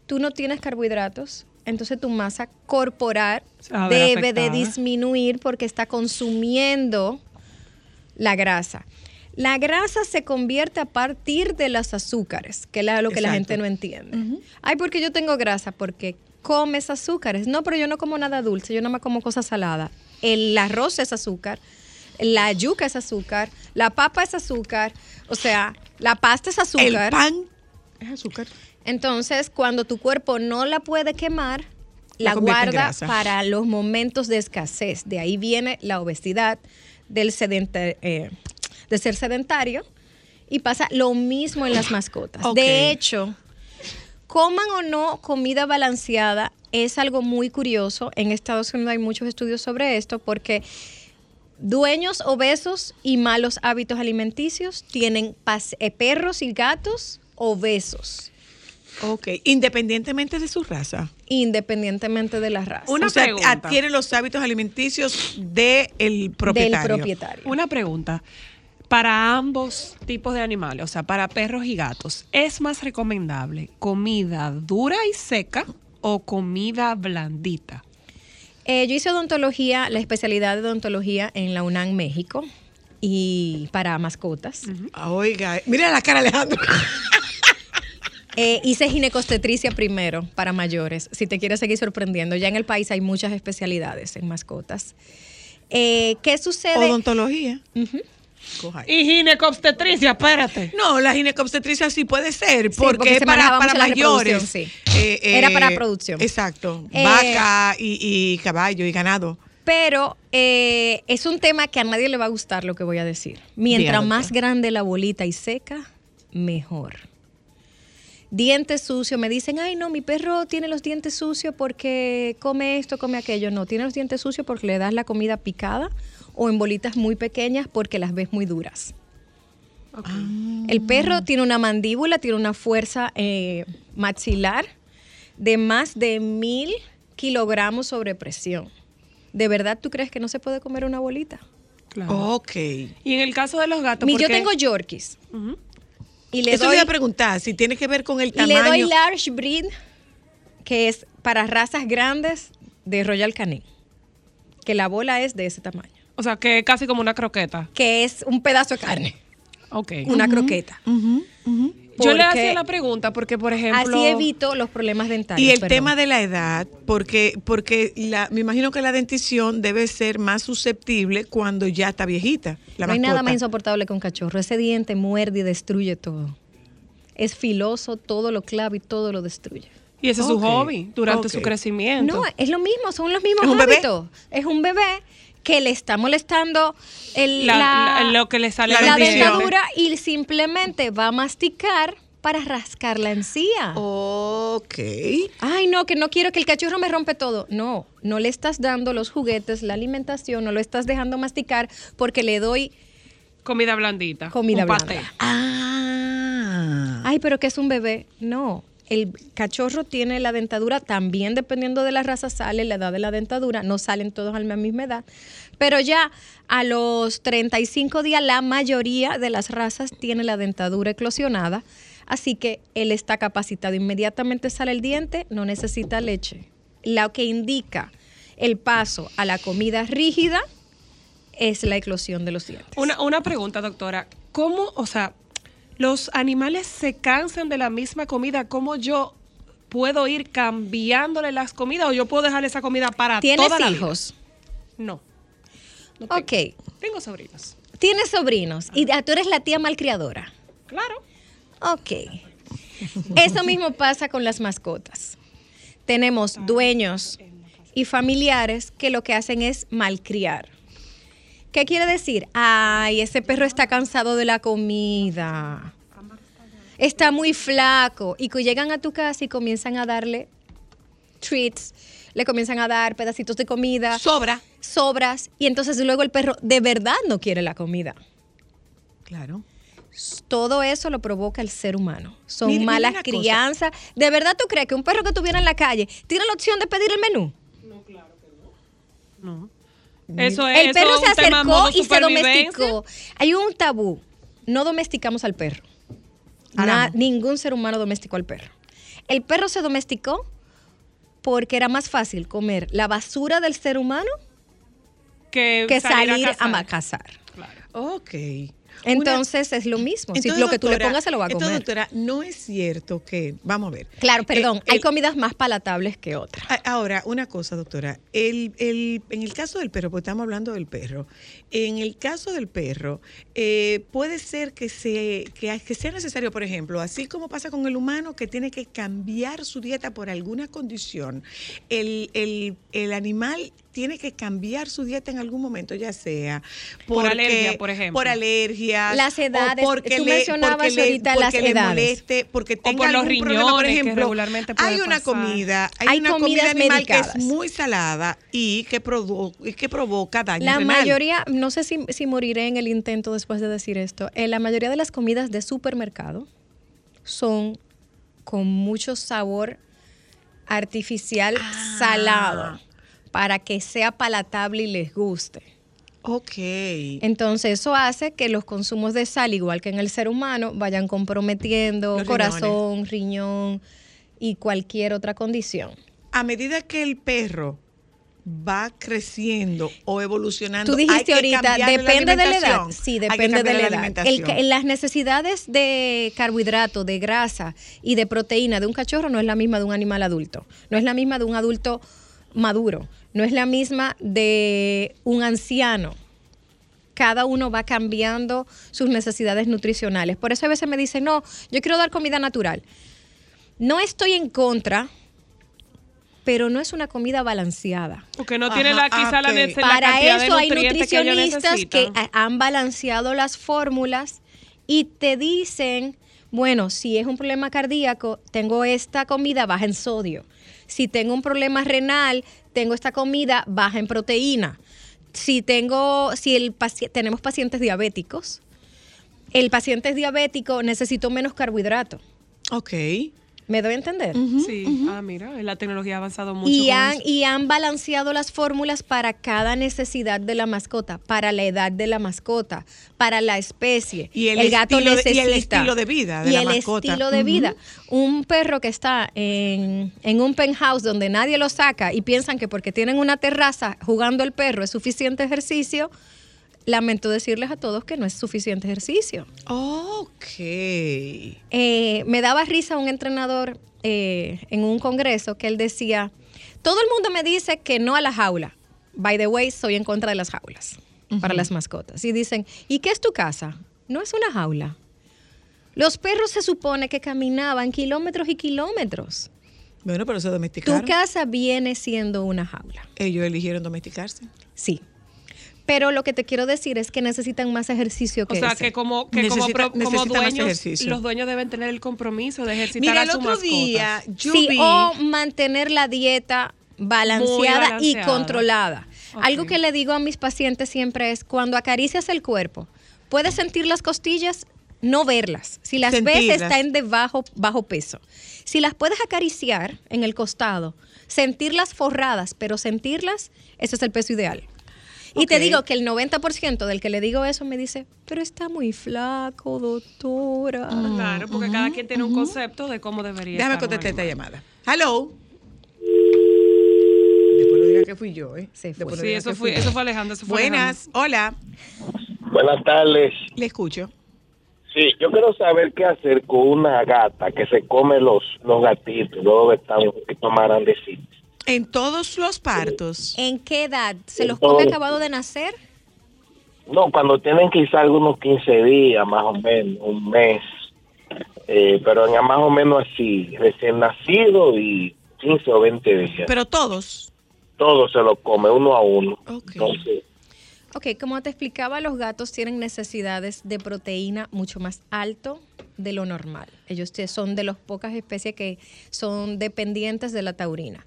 S14: tú no tienes carbohidratos, entonces tu masa corporal debe de disminuir porque está consumiendo la grasa. La grasa se convierte a partir de los azúcares, que es lo que la gente no entiende. Ay, porque yo tengo grasa, porque comes azúcares. No, pero yo no como nada dulce, yo no me como cosas saladas. El arroz es azúcar, la yuca es azúcar, la papa es azúcar, o sea, la pasta es azúcar.
S1: El pan es azúcar.
S14: Entonces, cuando tu cuerpo no la puede quemar,
S1: La
S14: guarda para los momentos de escasez. De ahí viene la obesidad del sedenta- eh, de ser sedentario y pasa lo mismo en las mascotas. De hecho, coman o no comida balanceada es algo muy curioso. En Estados Unidos hay muchos estudios sobre esto porque dueños obesos y malos hábitos alimenticios tienen eh, perros y gatos obesos.
S1: Ok. Independientemente de su raza.
S14: independientemente de la raza.
S2: Una
S1: o sea,
S2: pregunta.
S1: adquiere los hábitos alimenticios del propietario.
S14: Del propietario.
S2: Una pregunta. Para ambos tipos de animales, o sea, para perros y gatos, ¿es más recomendable comida dura y seca o comida blandita?
S14: Eh, yo hice odontología, la especialidad de odontología en la UNAM México y para mascotas.
S1: Ah, Oiga, mira la cara Alejandro.
S14: Eh, hice ginecostetricia primero para mayores, si te quieres seguir sorprendiendo. Ya en el país hay muchas especialidades en mascotas. Eh, ¿Qué sucede?
S1: Odontología. Coja
S2: Y ginecobstetricia, espérate.
S1: No, la ginecobstetricia sí puede ser,
S14: Sí,
S1: porque,
S14: porque
S1: es
S14: se
S1: para, para mayores.
S14: sí.
S1: Eh, eh,
S14: Era para producción.
S1: Exacto.
S14: Eh,
S1: Vaca y, y caballo y ganado.
S14: Pero eh, es un tema que a nadie le va a gustar lo que voy a decir. Mientras más grande la bolita y seca, mejor. Dientes sucios, me dicen, ay no, mi perro tiene los dientes sucios porque come esto, come aquello. No, tiene los dientes sucios porque le das la comida picada o en bolitas muy pequeñas porque las ves muy duras. El perro tiene una mandíbula, tiene una fuerza eh, maxilar de más de mil kilogramos sobre presión. ¿De verdad tú crees que no se puede comer una bolita?
S2: Claro.
S1: Ok.
S2: Y en el caso de los gatos,
S14: Mi- yo tengo Yorkies. Y le
S1: Eso
S14: doy,
S1: le iba a preguntar, si tiene que ver con el
S14: y le doy
S1: tamaño.
S14: large breed, que es para razas grandes de Royal Canin. Que la bola es de ese tamaño.
S2: O sea, que es casi como una croqueta.
S14: Que es un pedazo de carne.
S2: Ok.
S14: una croqueta.
S2: Yo le hacía la pregunta porque, por ejemplo...
S14: Así evito los problemas dentarios.
S1: Y el
S14: perdón.
S1: tema de la edad, porque, porque la, me imagino que la dentición debe ser más susceptible cuando ya está viejita. La
S14: no hay nada más insoportable que un cachorro. Ese diente muerde y destruye todo. Es filoso, todo lo clava y todo lo destruye.
S2: Y ese es su hobby durante su crecimiento.
S14: No, es lo mismo, son los mismos
S2: ¿Es un bebé?
S14: hábitos. Es un bebé que le está molestando el,
S2: La-
S14: la,
S2: la- lo que le sale
S14: la, dentadura y simplemente va a masticar para rascar la encía.
S1: Ok.
S14: Ay, no, que no quiero que el cachorro me rompe todo. No, no le estás dando los juguetes, la alimentación, no lo estás dejando masticar porque le doy
S2: Comida blandita.
S14: comida
S2: un
S14: blanda.
S2: pastel.
S1: Ah.
S14: Ay, pero que es un bebé. No. El cachorro tiene la dentadura también dependiendo de la raza sale la edad de la dentadura, no salen todos a la misma edad, pero ya a los 35 días la mayoría de las razas tiene la dentadura eclosionada, así que él está capacitado, inmediatamente sale el diente, no necesita leche. Lo que indica el paso a la comida rígida es la eclosión de los dientes.
S2: Una, una pregunta, doctora. ¿Cómo, o sea, los animales se cansan de la misma comida? ¿Cómo yo puedo ir cambiándole las comidas o yo puedo dejar esa comida para
S14: ¿Tienes
S2: toda la vida?
S14: hijos?
S2: No.
S14: Ok.
S2: Tengo sobrinos.
S14: Tienes sobrinos y ah, tú eres la tía malcriadora.
S2: Claro.
S14: Ok. Eso mismo pasa con las mascotas. Tenemos dueños y familiares que lo que hacen es malcriar. ¿Qué quiere decir? Ay, ese perro está cansado de la comida. Está muy flaco. Y que llegan a tu casa y comienzan a darle treats, le comienzan a dar pedacitos de comida.
S1: Sobra.
S14: Sobras. Y entonces luego el perro de verdad no quiere la comida.
S1: Claro.
S14: Todo eso lo provoca el ser humano. Son
S1: Mire, mire
S14: malas
S1: cosa.
S14: crianzas. ¿De verdad tú crees que un perro que tuviera en la calle tiene la opción de pedir el menú?
S2: No. Eso es
S14: el perro
S2: eso
S14: se acercó
S2: modo
S14: y se domesticó. Hay un tabú. No domesticamos al perro. Na- ningún ser humano domesticó al perro. El perro se domesticó porque era más fácil comer la basura del ser humano
S2: Que,
S14: que
S2: salir a
S14: salir a,
S2: cazar.
S14: cazar.
S1: Ok.
S14: Entonces es lo mismo. si
S1: Entonces,
S14: lo que tú le pongas se lo va a
S1: entonces,
S14: comer.
S1: doctora, no es cierto que, vamos a ver.
S14: Claro, perdón,
S1: Eh,
S14: hay
S1: el-
S14: comidas más palatables que otras.
S1: Ahora, una cosa, doctora. El, el- en el caso del perro, porque estamos hablando del perro, en el caso del perro, eh, puede ser que, se, que, que sea necesario, por ejemplo, así como pasa con el humano, que tiene que cambiar su dieta por alguna condición, el, el- el animal tiene que cambiar su dieta en algún momento, ya sea
S2: Por alergia, por ejemplo.
S1: Por alergias.
S14: Las
S1: o
S14: edades,
S1: porque
S14: tú
S1: le-
S14: mencionabas
S1: porque le-
S14: ahorita las
S1: porque le
S14: edades.
S1: moleste, porque tenga
S2: por los
S1: algún problema, por
S2: que
S1: ejemplo,
S2: regularmente puede
S1: hay una
S2: pasar.
S1: comida, hay,
S14: Hay
S1: una comida animal
S14: medicadas.
S1: que es muy salada y que, provo- y que provoca daño
S14: La
S1: renal.
S14: mayoría, no sé si, si moriré en el intento después de decir esto, eh, la mayoría de las comidas de supermercado son con mucho sabor artificial
S1: Ah.
S14: salado para que sea palatable y les guste.
S1: Ok.
S14: Entonces eso hace que los consumos de sal, igual que en el ser humano, vayan comprometiendo
S1: Los
S14: corazón, riñón y cualquier otra condición.
S1: A medida que el perro va creciendo o evolucionando,
S14: Tú
S1: hay
S14: dijiste
S1: que
S14: ahorita,
S1: cambiarle
S14: depende de la edad. Sí, depende de la edad. El las necesidades de carbohidrato, de grasa y de proteína de un cachorro no es la misma de un animal adulto. No es la misma de un adulto maduro. No es la misma de un anciano. Cada uno va cambiando sus necesidades nutricionales. Por eso a veces me dicen, no, yo quiero dar comida natural. No estoy en contra, pero no es una comida balanceada.
S2: Porque no tiene la, quizá la, la
S14: Para eso
S2: de
S14: hay
S2: que
S14: nutricionistas que, han balanceado las fórmulas y te dicen, bueno, si es un problema cardíaco, tengo esta comida baja en sodio. Si tengo un problema renal, tengo esta comida baja en proteína. Si tengo, si el tenemos pacientes diabéticos, el paciente es diabético, necesito menos carbohidrato.
S1: Ok.
S14: ¿Me doy a entender?
S2: Sí, ah, mira, la tecnología ha avanzado mucho.
S14: Y han,
S2: eso.
S14: y han balanceado las fórmulas para cada necesidad de la mascota, para la edad de la mascota, para la especie.
S1: Y el
S14: gato
S1: estilo de- y el
S14: necesita.
S1: estilo de vida de
S14: y
S1: la
S14: el
S1: mascota.
S14: estilo de vida. Un perro que está en, en un penthouse donde nadie lo saca y piensan que porque tienen una terraza jugando el perro es suficiente ejercicio, lamento decirles a todos que no es suficiente ejercicio.
S1: Ok.
S14: Eh, me daba risa un entrenador eh, en un congreso que él decía, todo el mundo me dice que no a la jaula. By the way, soy en contra de las jaulas para las mascotas. Y dicen, ¿y qué es tu casa? No es una jaula. Los perros se supone que caminaban kilómetros y kilómetros.
S1: Bueno, pero se
S14: Tu
S1: domesticaron.
S14: casa viene siendo una jaula.
S1: Ellos eligieron domesticarse.
S14: Sí. Pero lo que te quiero decir es que necesitan más ejercicio
S2: O
S14: que
S2: sea,
S14: ese.
S2: que como, que como,
S1: Necesita-
S2: pro- como
S1: necesita más
S2: dueños,
S1: ejercicio.
S2: los dueños deben tener el compromiso de ejercitar
S1: Mira,
S2: a
S1: el
S2: su
S1: otro
S2: mascota.
S1: día yo
S14: sí,
S1: vi...
S14: o mantener la dieta balanceada, y controlada. Algo que le digo a mis pacientes siempre es, cuando acaricias el cuerpo, puedes sentir las costillas, no verlas. Si las ves, están de bajo, bajo peso. Si las puedes acariciar en el costado, sentirlas forradas, pero sentirlas, ese es el peso ideal. Y te digo que el 90% del que le digo eso me dice, pero está muy flaco, doctora.
S2: Claro, porque cada quien tiene un concepto de cómo debería
S1: Déjame
S2: estar
S1: contestar esta llamada. Hello. Después no diga que fui yo, ¿eh? Después no
S2: Sí,
S1: diga
S2: eso fue, eso fue Alejandro. Eso fue
S1: Buenas, hola.
S15: Buenas tardes.
S1: Le escucho.
S15: Sí, yo quiero saber qué hacer con una gata que se come los, los gatitos, luego que están un poquito más grandecitos.
S1: En todos los partos.
S14: ¿En qué edad? ¿Se
S15: En
S14: los come acabado de nacer?
S15: No, cuando tienen quizá algunos 15 días, más o menos, un mes. Eh, pero en más o menos así, recién nacido y 15 o 20 días.
S1: Pero todos.
S15: Todo se lo come uno a uno. Entonces,
S14: Ok, como te explicaba, los gatos tienen necesidades de proteína mucho más alto de lo normal. Ellos son de las pocas especies que son dependientes de la taurina.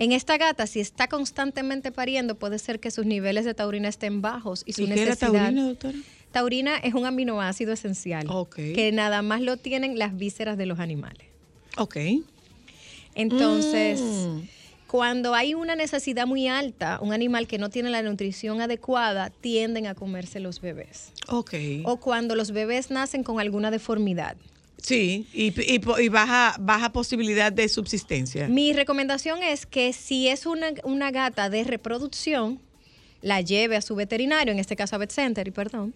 S14: En esta gata, si está constantemente pariendo, puede ser que sus niveles de taurina estén bajos y su
S1: ¿Y qué era
S14: necesidad.
S1: taurina, doctora?
S14: Taurina es un aminoácido esencial que nada más lo tienen las vísceras de los animales.
S1: Ok.
S14: Entonces,
S1: Mm.
S14: cuando hay una necesidad muy alta, un animal que no tiene la nutrición adecuada, tienden a comerse los bebés.
S1: Ok.
S14: O cuando los bebés nacen con alguna deformidad.
S1: Sí, y, y po- y baja, baja posibilidad de subsistencia.
S14: Mi recomendación es que si es una, una gata de reproducción, la lleve a su veterinario, en este caso a Vet Center, y perdón,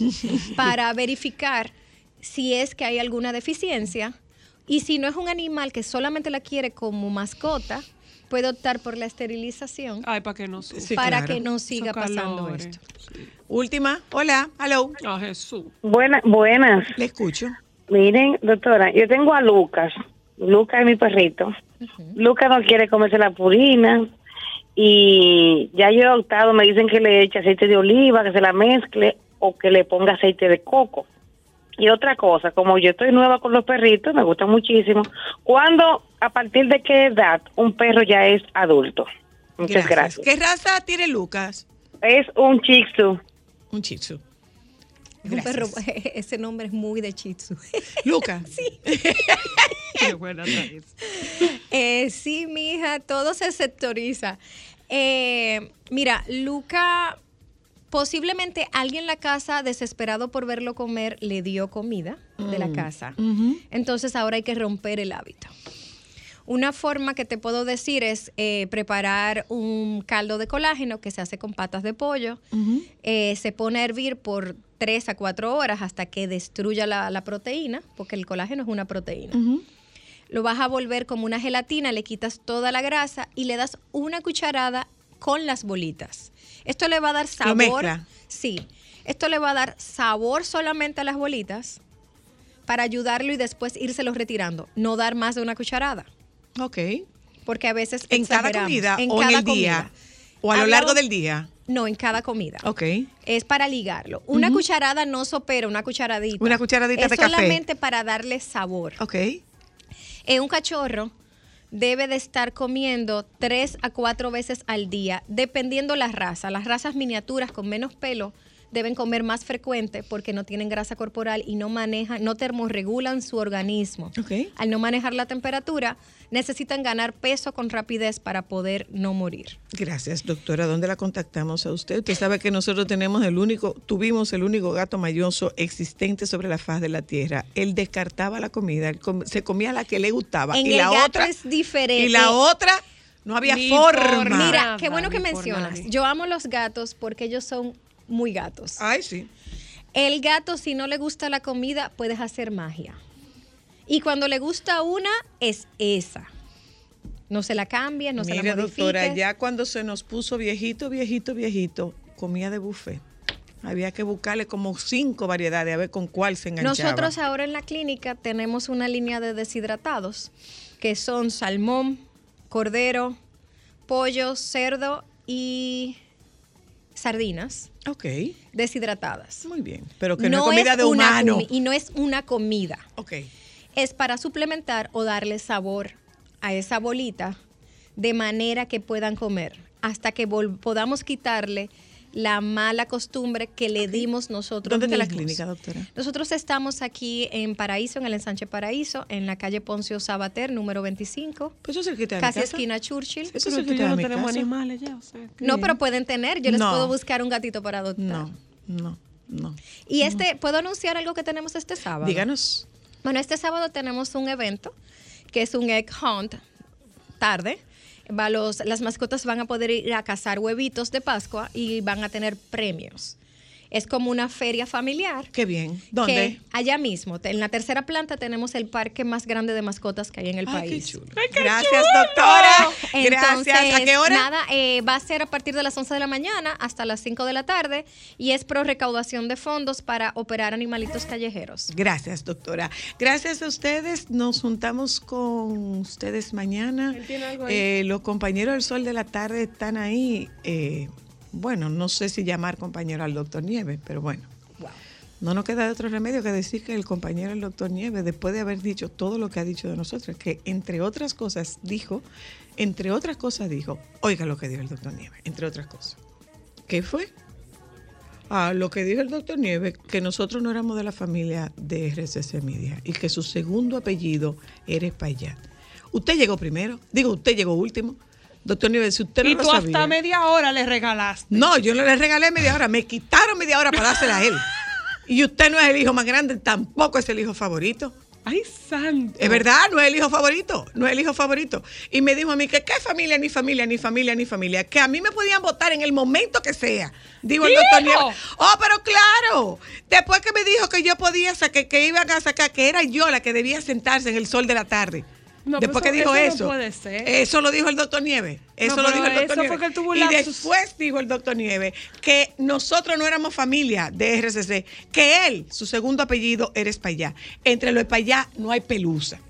S14: para verificar si es que hay alguna deficiencia. Y si no es un animal que solamente la quiere como mascota, puede optar por la esterilización
S2: Ay, para que no
S14: para
S1: claro.
S14: que no siga pasando
S2: calores.
S14: esto.
S1: Última, hola, hello.
S2: Ah, Jesús.
S3: Buenas, buenas.
S1: Le escucho.
S3: Miren, doctora, yo tengo a Lucas. Lucas es mi perrito. Lucas no quiere comerse la purina. Y ya yo he optado, me dicen que le eche aceite de oliva, que se la mezcle o que le ponga aceite de coco. Y otra cosa, como yo estoy nueva con los perritos, me gusta muchísimo. ¿Cuándo, a partir de qué edad un perro ya es adulto? Muchas gracias.
S1: ¿Qué raza tiene Lucas?
S3: Es un Tzu.
S1: Un Tzu.
S14: Es un perro, ese nombre es muy de Shih Tzu.
S1: Lucas.
S14: sí.
S2: Qué buena.
S14: Eh, sí, mi hija, todo se sectoriza. Eh, mira, Luca, posiblemente alguien en la casa, desesperado por verlo comer, le dio comida de la
S16: Mm.
S14: casa. Entonces ahora hay que romper el hábito. Una forma que te puedo decir es eh, preparar un caldo de colágeno que se hace con patas de pollo. Eh, se pone a hervir por 3 a 4 horas hasta que destruya la, la proteína, porque el colágeno es una proteína. Lo vas a volver como una gelatina, le quitas toda la grasa y le das una cucharada con las bolitas. Esto le va a dar sabor.
S1: mezcla.
S14: Sí. Esto le va a dar sabor solamente a las bolitas para ayudarlo y después írselos retirando. No dar más de una cucharada.
S1: Ok.
S14: Porque a veces
S1: ¿En cada comida o en el día? ¿O a lo largo del día?
S14: No, en cada comida.
S1: Ok.
S14: Es para ligarlo. Una cucharada no sopera, una cucharadita.
S1: Una cucharadita
S14: es
S1: de café.
S14: solamente para darle sabor.
S1: Ok.
S14: Eh, un cachorro debe de estar comiendo tres a cuatro veces al día, dependiendo la raza. Las razas miniaturas con menos pelo deben comer más frecuente porque no tienen grasa corporal y no manejan, no termorregulan su organismo. Al no manejar la temperatura, necesitan ganar peso con rapidez para poder no morir.
S1: Gracias, doctora. ¿Dónde la contactamos a usted? Usted sabe que nosotros tenemos el único, tuvimos el único gato mayoso existente sobre la faz de la tierra. Él descartaba la comida, él com- se comía la que le gustaba.
S14: En
S1: y
S14: el
S1: la
S14: gato
S1: otra
S14: es diferente.
S1: Y la otra no había
S14: Ni
S1: forma.
S14: por Mira, qué bueno que mencionas.
S2: nadie.
S14: Yo amo los gatos porque ellos son muy gatos.
S1: Ay, sí.
S14: El gato, si no le gusta la comida, puedes hacer magia. Y cuando le gusta una, es esa. No se la cambies, no se la modifiques.
S1: doctora, ya cuando se nos puso viejito, viejito, viejito, comía de buffet. Había que buscarle como cinco variedades a ver con cuál se enganchaba.
S14: Nosotros ahora en la clínica tenemos una línea de deshidratados que son salmón, cordero, pollo, cerdo y sardinas
S1: Ok,
S14: deshidratadas.
S1: muy bien. Pero que no, es comida de
S14: una
S1: humano.
S14: comi- y no es una comida.
S1: Ok.
S14: Es para suplementar o darle sabor a esa bolita de manera que puedan comer hasta que podamos quitarle la mala costumbre que le dimos nosotros
S1: ¿Dónde está la clínica, doctora?
S14: Nosotros estamos aquí en Paraíso, en el ensanche Paraíso, en la calle Poncio Sabater, número 25.
S1: Pues eso es cerquita de mi
S14: Casi
S1: casa.
S14: esquina Churchill.
S1: Eso es
S2: Pero tú y
S1: cerquita
S2: yo
S1: de
S2: no tenemos
S1: casa.
S2: animales ya, o sea. que-
S14: No, pero pueden tener. Yo les
S1: No.
S14: puedo buscar un gatito para adoptar.
S1: No, no, no.
S14: Y este, ¿puedo anunciar algo que tenemos este sábado?
S1: Díganos.
S14: Bueno, este sábado tenemos un evento que es un egg hunt tarde. Va los, las mascotas van a poder ir a cazar huevitos de Pascua y van a tener premios. Es como una feria familiar.
S1: Qué bien. ¿Dónde?
S14: Que allá mismo, en la tercera planta, tenemos el parque más grande de mascotas que hay en el
S1: Ay, qué
S14: país.
S1: chulo. Gracias, doctora.
S14: Entonces,
S1: Gracias. ¿A qué hora?
S14: Nada, eh, va a ser a partir de las 11 de la mañana hasta las 5 de la tarde y es pro recaudación de fondos para operar animalitos callejeros.
S1: Gracias, doctora. Gracias a ustedes. Nos juntamos con ustedes mañana.
S2: Él tiene algo ahí.
S1: Eh, los compañeros del Sol de la Tarde están ahí. eh, bueno, no sé si llamar compañero al doctor Nieves, pero bueno. No nos queda otro remedio que decir que el compañero del doctor Nieves, después de haber dicho todo lo que ha dicho de nosotros, que entre otras cosas dijo, entre otras cosas dijo, oiga lo que dijo el doctor Nieves, entre otras cosas. ¿Qué fue? Ah, lo que dijo el doctor Nieves, que nosotros no éramos de la familia de RCC Media y que su segundo apellido era Espaillat. Usted llegó primero, digo, usted llegó último. Doctor Nieves, si usted no
S2: Y
S1: lo
S2: tú
S1: sabía.
S2: hasta media hora le regalaste.
S1: No, yo no le regalé media hora, me quitaron media hora para dársela a él. Y usted no es el hijo más grande, tampoco es el hijo favorito.
S2: Ay, santo.
S1: Es verdad, no es el hijo favorito, no es el hijo favorito. Y me dijo a mí que qué familia, ni familia, ni familia, ni familia, que a mí me podían votar en el momento que sea. El
S2: ¿Dijo?
S1: doctor Nieves. Oh, pero claro, después que me dijo que yo podía sacar, que iban a sacar, que era yo la que debía sentarse en el sol de la tarde.
S2: No,
S1: después que dijo
S2: eso- eso no puede ser.
S1: Eso lo dijo el doctor Nieves. Eso
S2: No,
S1: lo dijo el doctor Nieves.
S2: fue que él tuvo un
S1: y después dijo el doctor Nieves que nosotros no éramos familia de RCC, que él, su segundo apellido era Espaillá. Entre los Espaillá no hay pelusa.